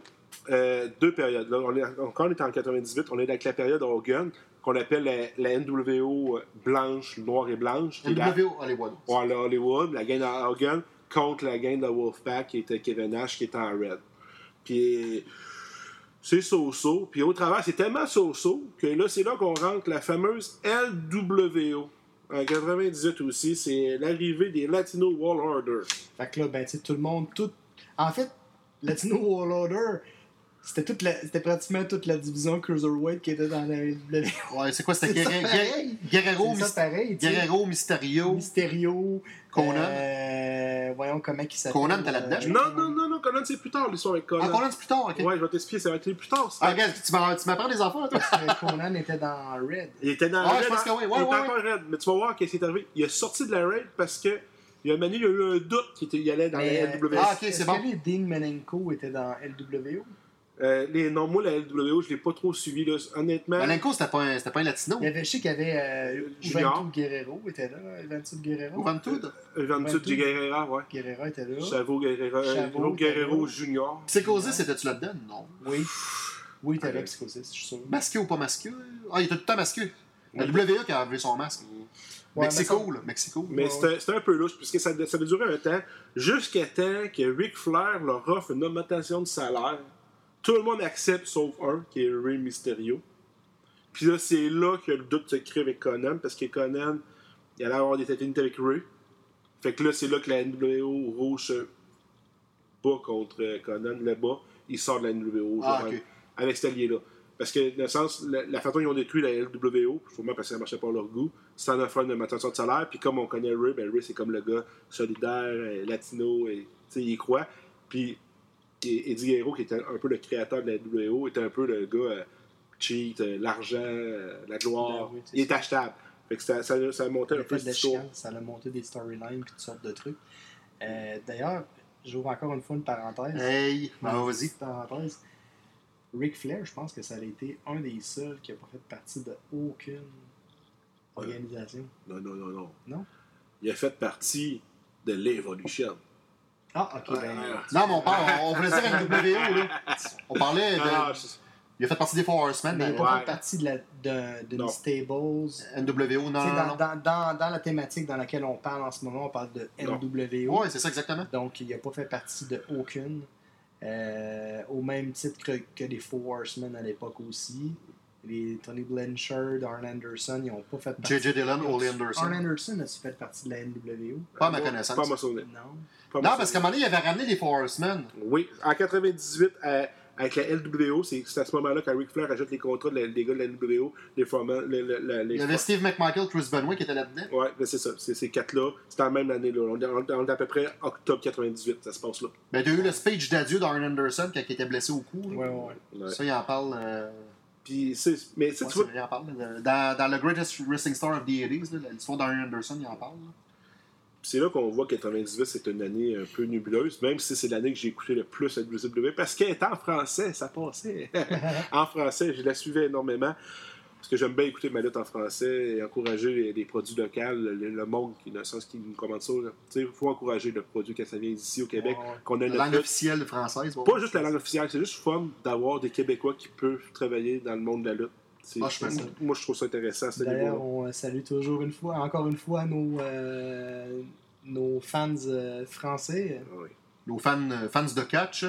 Speaker 3: euh, deux périodes. Là, on est, quand on est en 98, on est avec la période Hogan, qu'on appelle la, la NWO blanche, noire et blanche. la-
Speaker 2: NWO Hollywood.
Speaker 3: Ouais, la Hollywood, la gang de Hogan, contre la gang de Wolfpack, qui était Kevin Nash, qui était en red. Puis c'est so-so. Puis au travers, c'est tellement so-so que là, c'est là qu'on rentre la fameuse LWO. En 98 aussi, c'est l'arrivée des Latino Wall Order.
Speaker 1: Fait que là, ben, tu sais, tout le monde, tout. En fait, Latino World Order, c'était toute la... c'était pratiquement toute la division Cruiserweight qui était dans la NWO.
Speaker 2: Ouais, c'est quoi, c'était (laughs) Guerre- Guerrero,
Speaker 1: C'est ça
Speaker 2: Mys-
Speaker 1: pareil.
Speaker 2: Guerrero, Mysterio.
Speaker 1: Mysterio.
Speaker 2: Conan.
Speaker 1: euh, voyons comment il s'appelle.
Speaker 2: Conan était là-dedans, je
Speaker 1: euh,
Speaker 3: Non, non, non, Conan, c'est plus tard l'histoire avec Conan.
Speaker 2: Ah, Conan, c'est plus tard, ok.
Speaker 3: Ouais, je vais t'expliquer, ça va être plus tard. ça.
Speaker 2: Ah, regarde, tu m'apprends des enfants, toi.
Speaker 1: Conan était dans Red.
Speaker 3: Il était dans
Speaker 2: Ah,
Speaker 3: la
Speaker 2: je pense que oui, ouais,
Speaker 3: il était
Speaker 2: ouais,
Speaker 3: encore raid. Mais tu vas voir qu'est-ce qui est arrivé. Il est sorti de la raid parce que. Il y a donné, il y a eu un doute qu'il était- il allait dans
Speaker 1: Mais,
Speaker 3: la LWO.
Speaker 2: Ah, ok, c'est bon.
Speaker 1: que les Dean Menenko étaient dans LWO
Speaker 3: Euh, les, non, moi, la LWO, je l'ai pas trop suivi. Là. Honnêtement,
Speaker 2: Malenko, c'était pas, un- c'était pas un latino.
Speaker 1: Il y avait, je sais qu'il y avait euh. Juventud Guerrero était là. Juventud Guerrero.
Speaker 2: Juventud.
Speaker 3: Ventud
Speaker 1: Ventud.
Speaker 3: Guerrera, ouais.
Speaker 1: Guerrero était là.
Speaker 3: Chavo Guerrero,
Speaker 1: Chavo,
Speaker 3: Guerrero
Speaker 1: Guerrero.
Speaker 3: Junior.
Speaker 2: Psychosis, étais-tu là-dedans? Non.
Speaker 1: Oui. Oui, il était là. Psychosis, je suis sûr.
Speaker 2: Masqué ou pas masqué? Ah, il était tout le temps masqué. La WWE qui a enlevé son masque.
Speaker 1: Ouais,
Speaker 2: Mexico,
Speaker 1: mais
Speaker 2: là. Mexico.
Speaker 3: Mais
Speaker 1: Ouais,
Speaker 3: c'était c'était un peu louche, puisque ça, ça a duré un temps, jusqu'à temps que Ric Flair leur offre une augmentation de salaire. Tout le monde accepte, sauf un, qui est Rey Mysterio. Puis là, c'est là que le doute se crée avec Conan, parce que Conan, il allait avoir des tatinites avec Ray. Fait que là, c'est là que la NWO rouge se bat contre euh, Conan là-bas. Il sort de la NWO
Speaker 2: Ah,
Speaker 3: genre, avec cet allié-là. Parce que, dans le sens, la, la façon dont ils ont détruit la LWO, sûrement parce que ça marchait pas à leur goût, c'était en offrant une augmentation de salaire. Puis comme on connaît Ray, ben Ray, c'est comme le gars solidaire, euh, latino, et tu sais, il y croit. Puis et- Eddie Guerrero, qui était un peu le créateur de la NWO, était un peu le gars euh, cheat, euh, l'argent, euh, la gloire.
Speaker 1: Ben oui,
Speaker 3: il est
Speaker 1: ça.
Speaker 3: achetable. Fait que ça, ça, ça montait
Speaker 1: Il
Speaker 3: un
Speaker 1: a
Speaker 3: peu
Speaker 1: chicane, ça a monté des storylines et toutes sortes de trucs. Euh, D'ailleurs, j'ouvre encore une fois une parenthèse.
Speaker 2: Hey, vas-y.
Speaker 1: parenthèse. Ric Flair, je pense que ça a été un des seuls qui n'a pas fait partie de aucune organisation.
Speaker 3: Non, non, non, non.
Speaker 1: Non?
Speaker 3: Il a fait partie de l'Evolution.
Speaker 1: Ah, ok. ben,
Speaker 2: Non, mais on, parle, on, on voulait dire (laughs) NWO, là. On parlait de.
Speaker 3: Ah,
Speaker 2: Il a fait partie des Four Horsemen,
Speaker 1: mais il n'a pas fait partie de la, de,
Speaker 3: Non.
Speaker 1: Stables.
Speaker 2: NWO, non,
Speaker 1: dans,
Speaker 2: non.
Speaker 1: dans, dans, dans la thématique dans laquelle on parle en ce moment, on parle de. NWO.
Speaker 2: Ouais, c'est ça exactement.
Speaker 1: Donc, il n'a pas fait partie de aucune. Euh, au même titre que, que les Four Horsemen à l'époque aussi. Les Tony Blanchard, Arn Anderson, ils n'ont pas fait partie.
Speaker 2: J.J. Dillon, Ole Anderson.
Speaker 1: Arn Anderson a-tu fait partie de la NWO?
Speaker 2: Pas à ma connaissance.
Speaker 3: Pas à ma souvenir.
Speaker 1: Non?
Speaker 3: Pas
Speaker 2: Non, parce qu'à un moment donné, il avait ramené les Four Horsemen.
Speaker 3: Oui, en 98, euh, avec la LWO, c'est à ce moment-là quand Ric Flair ajoute les contrats de la- des gars de la LWO, les formats. Le, le- le- les
Speaker 2: Il y avait Steve McMichael, Chris Benoit qui était là-dedans.
Speaker 3: Ouais, ben c'est ça. C'est ces quatre-là. C'était en même année. Là. On, est- on est- on est à peu près octobre 98, ça se passe là.
Speaker 2: Ben, tu as eu le speech d'adieu d'Arn Anderson quand il était blessé au cou.
Speaker 1: ouais, ouais. Ouais.
Speaker 2: Ça, il en parle. euh,
Speaker 3: Puis, c'est- mais tu sais,
Speaker 2: ouais,
Speaker 3: tu
Speaker 2: c'est
Speaker 3: vois,
Speaker 2: vrai, il en parle. là. Dans, dans le Greatest Wrestling Star of the 80s, là, l'histoire d'Arn Anderson, il en parle.
Speaker 3: c'est là qu'on voit que 98, c'est une année un peu nébuleuse, même si c'est l'année que j'ai écouté le plus la WCW, parce qu'elle était en français, ça passait. (laughs) en français, je la suivais énormément. Parce que j'aime bien écouter ma lutte en français et encourager les, les produits locaux, le, le monde qui, dans le sens qui nous commande ça. Il faut encourager le produit quand ça vient d'ici au Québec,
Speaker 1: Ouais,
Speaker 3: qu'on a
Speaker 2: La langue
Speaker 3: lutte.
Speaker 2: officielle française.
Speaker 3: Pas juste la langue officielle, c'est juste fun d'avoir des Québécois qui peuvent travailler dans le monde de la lutte.
Speaker 2: Ah, je pense ça.
Speaker 3: moi, je trouve ça intéressant
Speaker 1: D'ailleurs, on euh, salue toujours une fois, encore une fois, nos, euh, nos fans euh, français.
Speaker 3: Ah oui.
Speaker 2: Nos fans, fans de catch.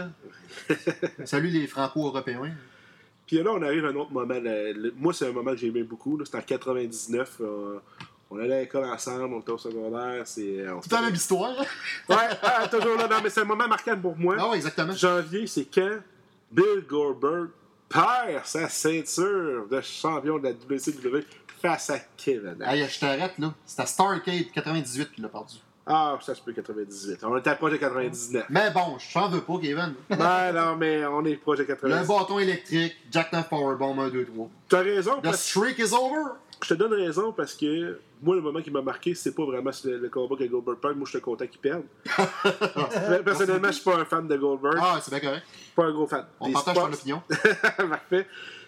Speaker 2: (laughs) Salut les franco-européens.
Speaker 3: Puis là, on arrive à un autre moment. le- le- moi, c'est un moment que j'aimais beaucoup. C'était en 99. euh, on allait à l'école ensemble, on était au secondaire. C'est,
Speaker 2: Tout la même histoire.
Speaker 3: Ouais, ah, toujours là. Non, mais c'est un moment marquant pour moi.
Speaker 2: Ah oui, exactement.
Speaker 3: Janvier, c'est quand Bill Goldberg perd sa ceinture de champion de la WCW face à Kevin.
Speaker 2: Hey, je t'arrête là. C'était à Starcade 98 qu'il l'a perdu.
Speaker 3: Ah, ça se peut 98. On était proche de 99.
Speaker 2: Mais bon, je t'en veux pas, Kevin.
Speaker 3: Ouais, (laughs) non, mais on est proche de
Speaker 2: Le
Speaker 3: 99.
Speaker 2: bâton électrique, Jackknife Powerbomb 1, 2, 3.
Speaker 3: T'as raison,
Speaker 2: The
Speaker 3: parce
Speaker 2: streak is over.
Speaker 3: je te donne raison parce que moi, le moment qui m'a marqué, c'est pas vraiment le, le combat que Goldberg perd. Moi, je suis content qu'il perde. (laughs) Personnellement, je suis pas un fan de Goldberg.
Speaker 2: Ah, c'est bien correct.
Speaker 3: Pas un gros fan.
Speaker 2: On
Speaker 3: Des
Speaker 2: partage
Speaker 3: spots,
Speaker 2: ton opinion. (laughs)
Speaker 3: Parfait.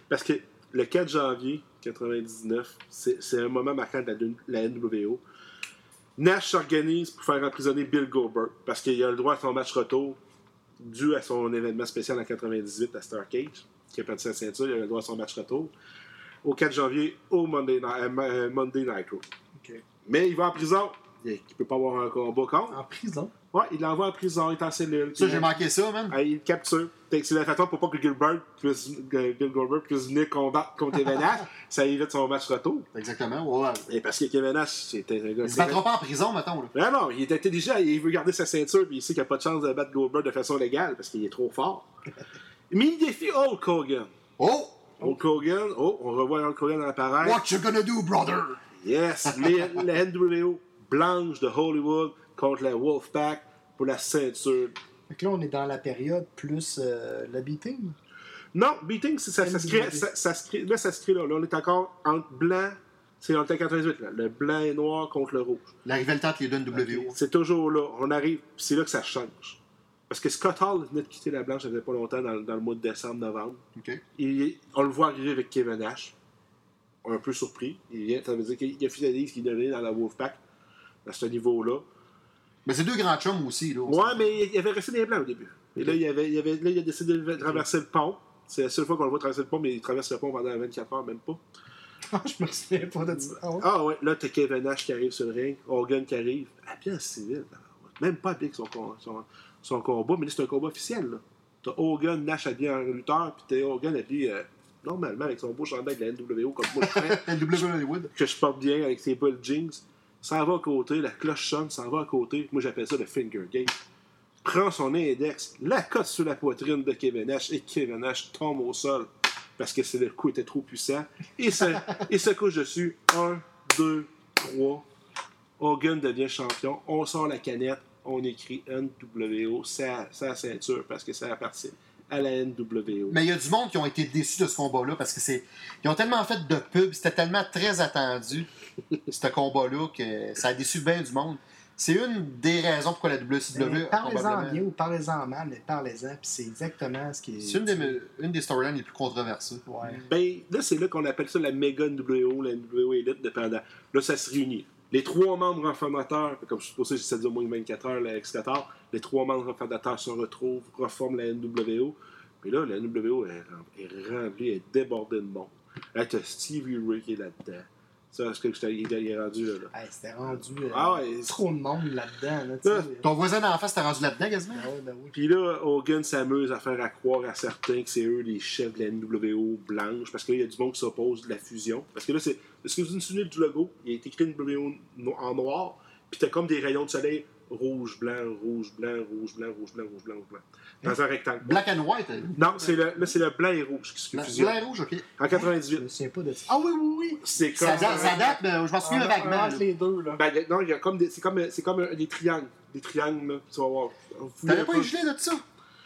Speaker 3: Parce que le 4 janvier 99, c'est c'est un moment marquant de la, la NWO. Nash s'organise pour faire emprisonner Bill Goldberg parce qu'il a le droit à son match retour dû à son événement spécial en 98 à Starcade, qui a perdu sa ceinture, il a le droit à son match retour. Au 4 janvier, au Monday, Ni- euh, euh, Monday.
Speaker 1: Ok.
Speaker 3: Mais il va en prison. Il ne peut pas avoir un combat contre.
Speaker 1: En prison.
Speaker 3: Ouais, il l'envoie en prison, il est en cellule.
Speaker 2: Ça, j'ai manqué ça, man.
Speaker 3: il le capture. C'est la façon pour pas que Gilbert Bill Goldberg puisse venir combattre contre Kevin Nash. (laughs) ça évite son match retour.
Speaker 2: Exactement. Ouais.
Speaker 3: Et parce que Kevin Nash, c'était un gars.
Speaker 2: Il se battra pas en prison, mettons. Là.
Speaker 3: Non, non, il est intelligent, il veut garder sa ceinture, puis il sait qu'il n'y a pas de chance de battre Goldberg de façon légale parce qu'il est trop fort. (laughs) Mais il défie Hulk Hogan.
Speaker 2: Oh!
Speaker 3: Hulk Hogan, oh, on revoit Hulk Hogan apparaître.
Speaker 2: What you gonna do, brother?
Speaker 3: Yes, les- la NWO blanche de Hollywood contre la Wolfpack pour la ceinture
Speaker 1: Fait que là, on est dans la période plus euh, le beating?
Speaker 3: Non, beating, ça, ça, se crée,
Speaker 1: NWO.
Speaker 3: ça, ça se crée- là, ça se crée là. Là, on est encore entre blanc, c'est était en 88, là, le blanc et noir contre le rouge.
Speaker 2: La rivalité entre les deux NWO.
Speaker 3: C'est toujours là. On arrive, c'est là que ça change. Parce que Scott Hall venait de quitter la blanche, ça faisait pas longtemps, dans, dans le mois de décembre, novembre. On le voit arriver avec Kevin Nash. Un peu surpris. Il vient, ça veut dire qu'il officialise qu'il devient dans la Wolfpack, à ce niveau-là.
Speaker 2: Mais c'est deux grands chums aussi, là.
Speaker 3: Ouais, mais il avait resté des blancs au début. Et là, il, avait, il, avait, là, il a décidé de traverser le pont. C'est la seule fois qu'on le voit traverser le pont, mais il traverse le pont pendant 24 heures, même pas.
Speaker 1: Ah, (laughs) je me souviens pas de ça. Ah ouais?
Speaker 3: Ah ouais, là, t'as Kevin Nash qui arrive sur le ring, Hogan qui arrive, habillé en civil. Même pas avec son, son, son combat, mais là, c'est un combat officiel. là. T'as Hogan, Nash habillé en lutteur, puis t'as Hogan habillé euh, normalement avec son beau chandail de la NWO, comme moi je fais, (laughs)
Speaker 2: NWO Hollywood.
Speaker 3: que je porte bien avec ses belles jeans. Ça va à côté, la cloche sonne, ça va à côté. Moi, j'appelle ça le finger game. Prend son index, la cote sur la poitrine de Kevin Nash, et Kevin Nash tombe au sol parce que le coup était trop puissant. Et se, il se couche dessus. Un, deux, trois. Hogan devient champion. On sort la canette. On écrit NWO, sa, sa ceinture, parce que ça appartient à la NWO.
Speaker 2: Mais il y a du monde qui ont été déçus de ce combat-là parce que c'est. Ils ont tellement fait de pub, c'était tellement très attendu, (laughs) ce combat-là, que ça a déçu bien du monde. C'est une des raisons pourquoi la WCW.
Speaker 1: Parlez-en
Speaker 2: probablement-
Speaker 1: bien ou parlez-en mal, mais parlez-en, puis c'est exactement ce qui est.
Speaker 2: C'est une des, une des storylines les plus controversées.
Speaker 1: Ouais.
Speaker 3: Ben, là, c'est là qu'on appelle ça la méga NWO, la NWO Elite, dépendant. Là, ça se réunit. Les trois membres fondateurs, comme je suppose, j'essaie de dire moins de 24 heures, avec Scotard, les trois membres fondateurs se retrouvent, reforment la NWO. Puis là, la NWO est, rem- est remplie, est débordée de monde. Là, t'as Stevie Ray qui est là-dedans. Ça, c'est que j'étais- il est rendu là. là.
Speaker 1: Hey, C'était rendu euh,
Speaker 3: Ah ouais.
Speaker 1: trop de monde là-dedans. Là, tu sais.
Speaker 3: Là,
Speaker 2: Ton voisin d'en face t'as rendu là-dedans quasiment?
Speaker 1: Ben oui, ben oui.
Speaker 3: Puis là, Hogan s'amuse à faire à croire à certains que c'est eux les chefs de la NWO blanche, parce que là, il y a du monde qui s'oppose de la fusion. Parce que là, c'est. Est-ce que vous vous souvenez du logo Il est écrit NWO no- en noir, puis t'as comme des rayons de soleil rouge, blanc, rouge, blanc, rouge, blanc, rouge, blanc, rouge, blanc, rouge, blanc. Dans un rectangle.
Speaker 2: Black and white. euh,
Speaker 3: Non, c'est le, là, c'est le blanc et rouge qui se
Speaker 2: Blanc,
Speaker 3: fusionnent.
Speaker 2: blanc et rouge, ok.
Speaker 3: En
Speaker 1: Je
Speaker 3: 98.
Speaker 1: me souviens pas de ça. Ah oui, oui, oui.
Speaker 3: C'est comme.
Speaker 2: Ça date, ça date, mais je m'en souviens
Speaker 1: Ah,
Speaker 2: vaguement. là.
Speaker 1: les deux, là.
Speaker 3: Ben, non, il y a comme des. C'est comme, c'est comme euh, des triangles. Des triangles, là. Tu vas voir. Vous
Speaker 2: T'avais pas gelé de ça?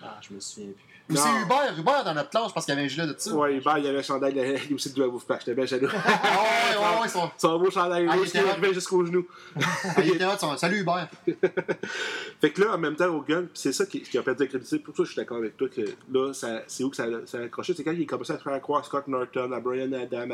Speaker 1: Ah, je me souviens plus.
Speaker 2: Ou c'est Hubert, Hubert dans notre classe, parce qu'il y avait un gilet de ça.
Speaker 3: Ouais, Hubert, il y avait un chandail, il y avait aussi de Wolfpack. J'étais bien jaloux. (laughs)
Speaker 2: Ouais, ouais, ouais, son-
Speaker 3: Son beau chandail
Speaker 2: Ah, il
Speaker 3: rouge qui arrivait jusqu'aux genoux.
Speaker 2: Ah, il était son- Salut Hubert. (laughs)
Speaker 3: Fait que là, en même temps, au gun, c'est ça qui, qui a perdu la crédibilité. Pour ça, je suis d'accord avec toi que là, ça- c'est où que ça, ça a accroché? C'est quand il a commencé à faire croire à Scott Norton, à Brian Adam,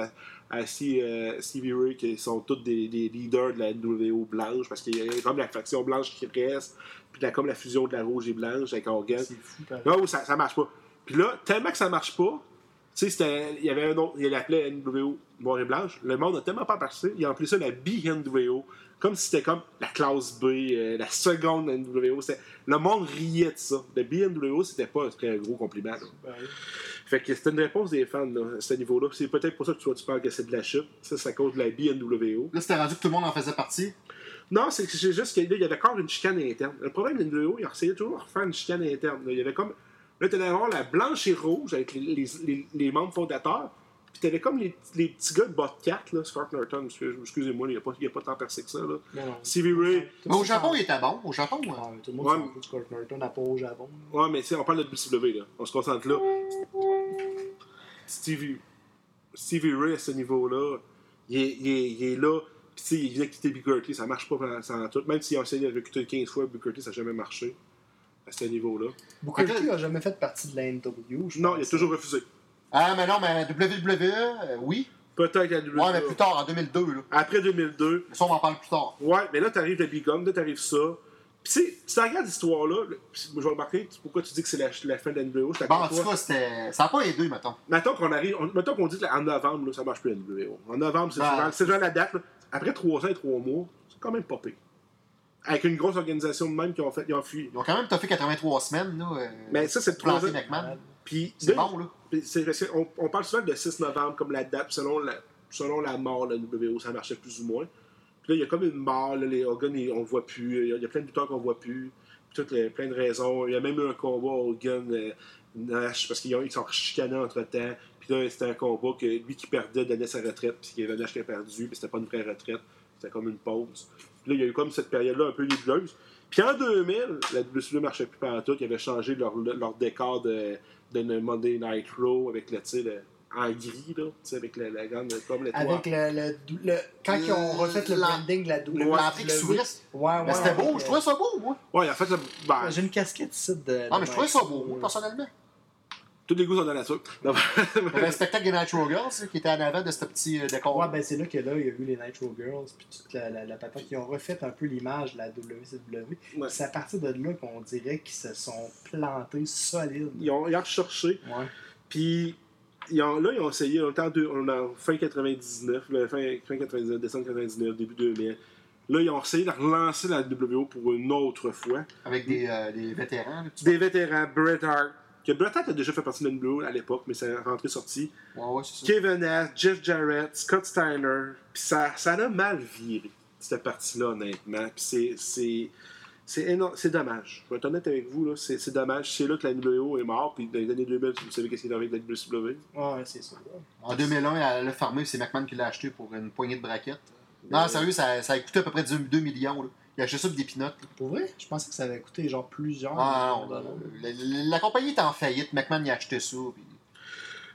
Speaker 3: à, à Steve, euh, Stevie Ray, qui sont tous des, des leaders de la NWO blanche, parce qu'il y a comme la faction blanche qui reste, puis il y a comme la fusion de la rouge et blanche avec Hogan.
Speaker 1: C'est fou, pareil.
Speaker 3: Là où ça, ça marche pas. Puis là, tellement que ça marche pas, tu sais, c'était- il y avait un autre, il l'appelait NWO noir et blanche. Le monde n'a tellement pas passé, il a appelé ça la BNWO. Comme si c'était comme la classe B, euh, la seconde NWO. Le monde riait de ça. Le BNWO, c'était pas un gros compliment. là.
Speaker 1: Ben oui.
Speaker 3: Fait que c'était une réponse des fans là, à ce niveau-là. C'est peut-être pour ça que tu, vois, tu parles que c'est de la chute. Ça, c'est à cause de la BNWO.
Speaker 2: Là, c'était rendu que tout le monde en faisait partie.
Speaker 3: Non, c'est que c'est juste qu'il y avait encore une chicane interne. Le problème de NWO, il essayait toujours de faire une chicane interne. là. Il y avait comme. Là, tu allais avoir la blanche et rouge avec les, les, les- les membres fondateurs. Puis tu avais comme les, les petits gars de bot 4, là, Scott Norton, excuse- excusez-moi, il n'y a, pas- il y a pas tant percé que ça. Là.
Speaker 1: Mais non.
Speaker 3: Stevie Ray.
Speaker 2: Mais au Japon, il était bon. Au Japon, ouais.
Speaker 1: Ouais, tout le monde
Speaker 3: Ouais.
Speaker 1: s'en fout de Scott Norton, à part au Japon.
Speaker 3: Ouais, mais tu sais, on parle de WCW, là. On se concentre là. Stevie, Stevie Ray, à ce niveau-là, il est là. Puis, tu sais, il vient quitter Booker T, ça marche pas pendant- sans tout. Même s'il a essayé de recruter 15 fois, Booker T, ça n'a jamais marché. À ce niveau-là.
Speaker 1: Booker T a jamais fait partie de la NW.
Speaker 3: Non, il a toujours refusé.
Speaker 2: Ah, mais non, mais WWE, euh, oui.
Speaker 3: Peut-être à WWE.
Speaker 2: Ouais, mais plus tard, en 2002, là.
Speaker 3: Après 2002.
Speaker 2: Mais ça, on en parle plus tard.
Speaker 3: Ouais, mais là, t'arrives le Big Gun, là, t'arrives ça. Puis, tu sais, si tu regardes l'histoire-là, le- je vais remarquer pourquoi tu dis que c'est la, la fin de la NWO.
Speaker 2: Bon, en tout cas, c'était... ça n'a pas aidé, mettons.
Speaker 3: Mettons qu'on arrive, on- mettons qu'on dit qu'en novembre, là, ça marche plus la NWO. En novembre, c'est
Speaker 2: Ben,
Speaker 3: genre la date. là. Après trois ans et trois mois, c'est quand même pas pire. Avec une grosse organisation de même qui ont fait, ils ont fui.
Speaker 2: Ils ont quand même toffé 83 semaines, là. euh,
Speaker 3: Mais ça, c'est troisième.
Speaker 2: McMahon.
Speaker 3: Puis,
Speaker 2: C'est bon, là.
Speaker 3: on, parle souvent de 6 novembre comme la date, selon la, selon la mort de la NWO, ça marchait plus ou moins. Puis là, il y a comme une mort, là, les Hogan, ils- on le voit plus. Il y a- il y a plein de lutteurs qu'on voit plus. Puis toutes les- plein de raisons. Il y a même eu un combat Hogan euh, Nash parce qu'ils ont- ils sont chicanés entre temps. Puis là, c'était un combat que lui qui perdait donnait sa retraite, puis qu'il y avait Nash qui a perdu, puis c'était pas une vraie retraite. C'était comme une pause. Puis là, il y a eu comme cette période-là un peu nébuleuse. Puis en 2000, la WCW marchait plus partout. Ils avaient changé leur, leur décor de, de Monday Night Raw avec le, tu sais, le- en gris, là, tu sais, avec la, la grande comme l'étoile.
Speaker 1: Avec le, le, le- Quand ils ont refait le
Speaker 2: La-
Speaker 1: branding de la WWE.
Speaker 2: L'entrée qui s'ouvrait.
Speaker 1: Ouais, ouais.
Speaker 2: Mais c'était beau, je trouvais ça beau, moi.
Speaker 3: Ouais, en fait, ça- ben,
Speaker 1: J'ai une casquette ici de.
Speaker 2: Ah, mais je trouvais ça beau, moi, personnellement.
Speaker 3: Tous les goûts sont dans la
Speaker 2: Il y avait un spectacle des Nitro Girls, qui était en avant de ce petit euh, décor.
Speaker 1: Ouais, ben c'est là que là, il y a eu les Nitro Girls, puis toute la, la, la patente qui ont refait un peu l'image de la WCW.
Speaker 3: Ouais.
Speaker 1: C'est à partir de là qu'on dirait qu'ils se sont plantés solides.
Speaker 3: Ils ont, ils ont recherché.
Speaker 1: Ouais.
Speaker 3: Puis ils ont, là, ils ont essayé, on est en, deux- on est en fin 99, là, fin, fin 99, décembre 99, début 2000. Là, ils ont essayé de relancer la WO pour une autre fois.
Speaker 2: Avec des, euh, des vétérans.
Speaker 3: Des vétérans, Bret Hart, que Bret Hart a déjà fait partie de la WO à l'époque, mais c'est rentré-sorti.
Speaker 2: Ouais, ouais.
Speaker 3: Kevin Nash, Jeff Jarrett, Scott Steiner. Puis ça, ça a mal viré, cette partie-là, honnêtement. Puis c'est. c'est c'est énorme, c'est dommage. Je vais être honnête avec vous, là, c'est, c'est dommage. C'est là que la WO est morte, puis dans les années 2000, vous savez qu'est-ce qui est arrivé avec la WCW.
Speaker 1: Ouais, c'est ça.
Speaker 2: En 2001, elle l'a fermé, c'est McMahon qui l'a acheté pour une poignée de braquettes. Non, sérieux, ça, ça a coûté à peu près 2 millions. Là. Il a acheté ça pour des pinottes.
Speaker 1: Pour vrai, je pensais que ça avait coûté genre plusieurs.
Speaker 2: Ah
Speaker 1: millions
Speaker 2: non,
Speaker 1: de dollars.
Speaker 2: la, la- la compagnie est en faillite. McMahon il a acheté ça. Puis...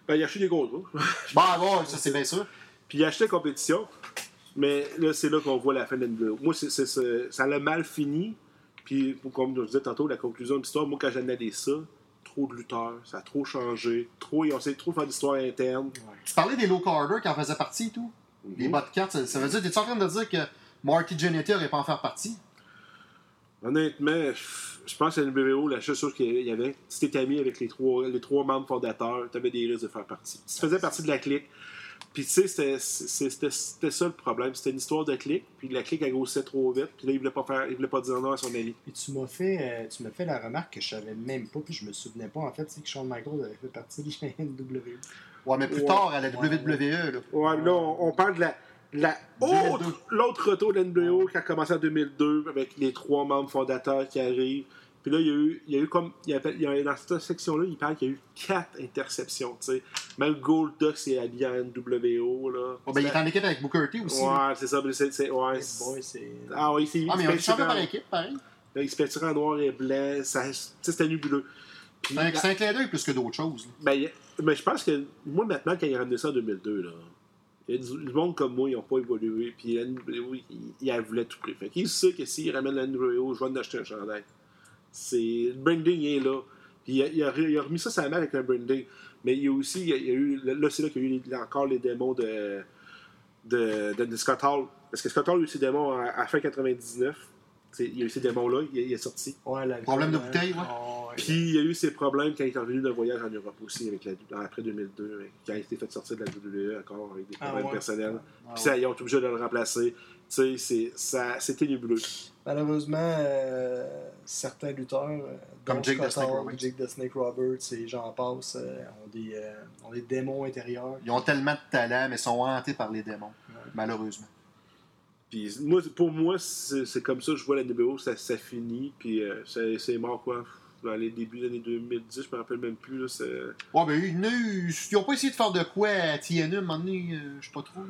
Speaker 3: Ben, il a acheté des gros trucs. (laughs)
Speaker 2: Bah, bon, ça c'est bien sûr.
Speaker 3: Puis il a acheté la compétition. Mais là, c'est là qu'on voit la fin de la NWO. Moi, ça l'a mal fini. Puis, comme je disais tantôt, la conclusion de l'histoire, moi, quand j'analyse ça, trop de lutteurs, ça a trop changé. Trop, ils ont essayé de trop faire d'histoire interne.
Speaker 2: Tu parlais des low Carter qui en faisaient partie et tout.
Speaker 3: Mhm.
Speaker 2: Les bot cards, ça, ça veut dire, t'es-tu en train de dire que Marty Jannetty aurait pas en faire partie?
Speaker 3: Honnêtement, je pense que la NWO, la seule chose qu'il y avait, si t'étais ami avec les trois, les trois membres fondateurs, t'avais des risques de faire partie. Si tu faisais partie de la clique, puis tu sais, c'était- ça le problème. C'était une histoire de clique, puis la clique, elle grossissait trop vite, puis là, il voulait pas faire, il voulait pas dire non à son ami.
Speaker 1: Et tu m'as fait, euh, tu m'as fait la remarque que je savais même pas, puis je me souvenais pas en fait, c'est que Shawn Michaels avait fait partie de la (laughs) NW.
Speaker 2: Ouais, mais plus
Speaker 3: Ouais.
Speaker 2: tard, à la
Speaker 1: Ouais.
Speaker 2: WWE. Là.
Speaker 3: Ouais, là, on, on parle de la, la
Speaker 2: 2002.
Speaker 3: autre, l'autre retour de l'NWO qui a commencé en 2002 avec les trois membres fondateurs qui arrivent. Puis là, il y a eu, il y a eu comme, il y a, il y a- dans cette section-là, il parle qu'il y a eu quatre interceptions, tu sais. Même Goldust est allié à NWO, là.
Speaker 2: Ben, il est en équipe avec Booker T aussi.
Speaker 3: Ouais, c'est ça, mais c'est, ouais,
Speaker 1: boy.
Speaker 3: Ah oui, c'est
Speaker 2: Ah, mais
Speaker 3: il
Speaker 2: on est par équipe, pareil.
Speaker 3: il se peinture en noir et blanc, ça, c'était nébuleux. Puis,
Speaker 2: C'est un- c'est un clin d'œil plus que d'autres choses. là.
Speaker 3: ben, ben, je pense que moi, maintenant, quand il a ramené ça en 2002, là, il y a du, monde comme moi, ils n'ont pas évolué. Puis la NWO, ils, ils la voulaient tout prix. Fait qu'il sait que s'il ramène la NWO, je vais en acheter un chandail. C'est, le branding il est là. Puis il a, il a re- il a remis ça sur la main avec un branding. Mais il y a aussi, il y a, il y a eu, là, c'est là qu'il y a eu les- encore les démons de, de, de, de Scott Hall. Parce que Scott Hall a eu ses démons à, à fin 99. C'est- Il y a eu ces démons-là, il, il est sorti.
Speaker 1: Ouais,
Speaker 2: Problème de
Speaker 1: hein.
Speaker 2: bouteille, ouais.
Speaker 1: Ah, ouais.
Speaker 3: Puis il y a eu ses problèmes quand il est revenu d'un voyage en Europe aussi, avec la, après 2002, hein, quand il a été fait sortir de la WWE encore avec des
Speaker 1: Ah
Speaker 3: problèmes
Speaker 1: ouais.
Speaker 3: personnels.
Speaker 1: Ah
Speaker 3: Puis ça,
Speaker 1: ouais.
Speaker 3: ils ont été obligés de le remplacer. Tu sais, c'est- ça- c'était nébuleux.
Speaker 1: Malheureusement, euh, certains lutteurs, euh,
Speaker 2: Comme Jake the Snake
Speaker 1: Hall,
Speaker 2: Roberts.
Speaker 1: Jake the Snake Roberts et j'en passe, euh, ont, des, euh, ont des démons intérieurs.
Speaker 2: Ils ont tellement de talent, mais sont hantés par les démons, malheureusement.
Speaker 3: Puis moi, pour moi, c'est comme ça que je vois la NBO, ça, ça finit, puis euh, c'est c'est mort quoi. Dans les débuts des années 2010, je me rappelle même plus. Là, c'est-
Speaker 2: Ouais, ben, ils n'ont pas essayé de faire de quoi à TNA, à un moment donné, euh, je sais pas trop.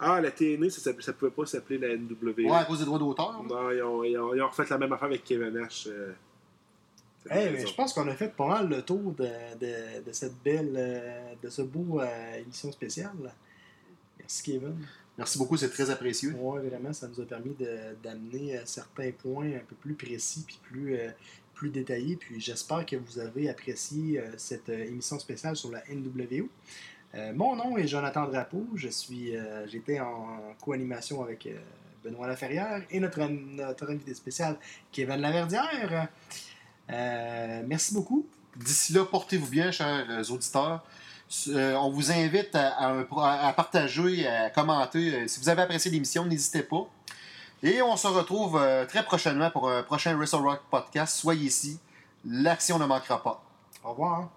Speaker 3: ah, la TNA, ça, ça pouvait pas s'appeler la NWO.
Speaker 2: Ouais, à cause des droits d'auteur. là.
Speaker 3: Non, ils ont, ils, ont, ils ont refait la même affaire avec Kevin Nash. euh.
Speaker 1: Hey, je pense qu'on a fait pas mal le tour de, de, de cette belle, euh, de ce beau euh, émission spéciale. Merci Kevin.
Speaker 2: Merci beaucoup, c'est très apprécié.
Speaker 1: Ouais, vraiment, ça nous a permis de- d'amener certains points un peu plus précis puis plus, euh, plus détaillés. Puis j'espère que vous avez apprécié euh, cette euh, émission spéciale sur la NWO. Euh, mon nom est Jonathan Drapeau. Je suis, j'étais en co-animation avec Benoît Laferrière et notre, notre invité spécial Kevin Laverdière. Merci beaucoup.
Speaker 2: D'ici là, portez-vous bien, chers auditeurs. On vous invite à, partager, à commenter. Si vous avez apprécié l'émission, n'hésitez pas. Et on se retrouve euh, très prochainement pour un prochain Wrestle Rock podcast. Soyez ici. L'action ne manquera pas.
Speaker 1: Au revoir.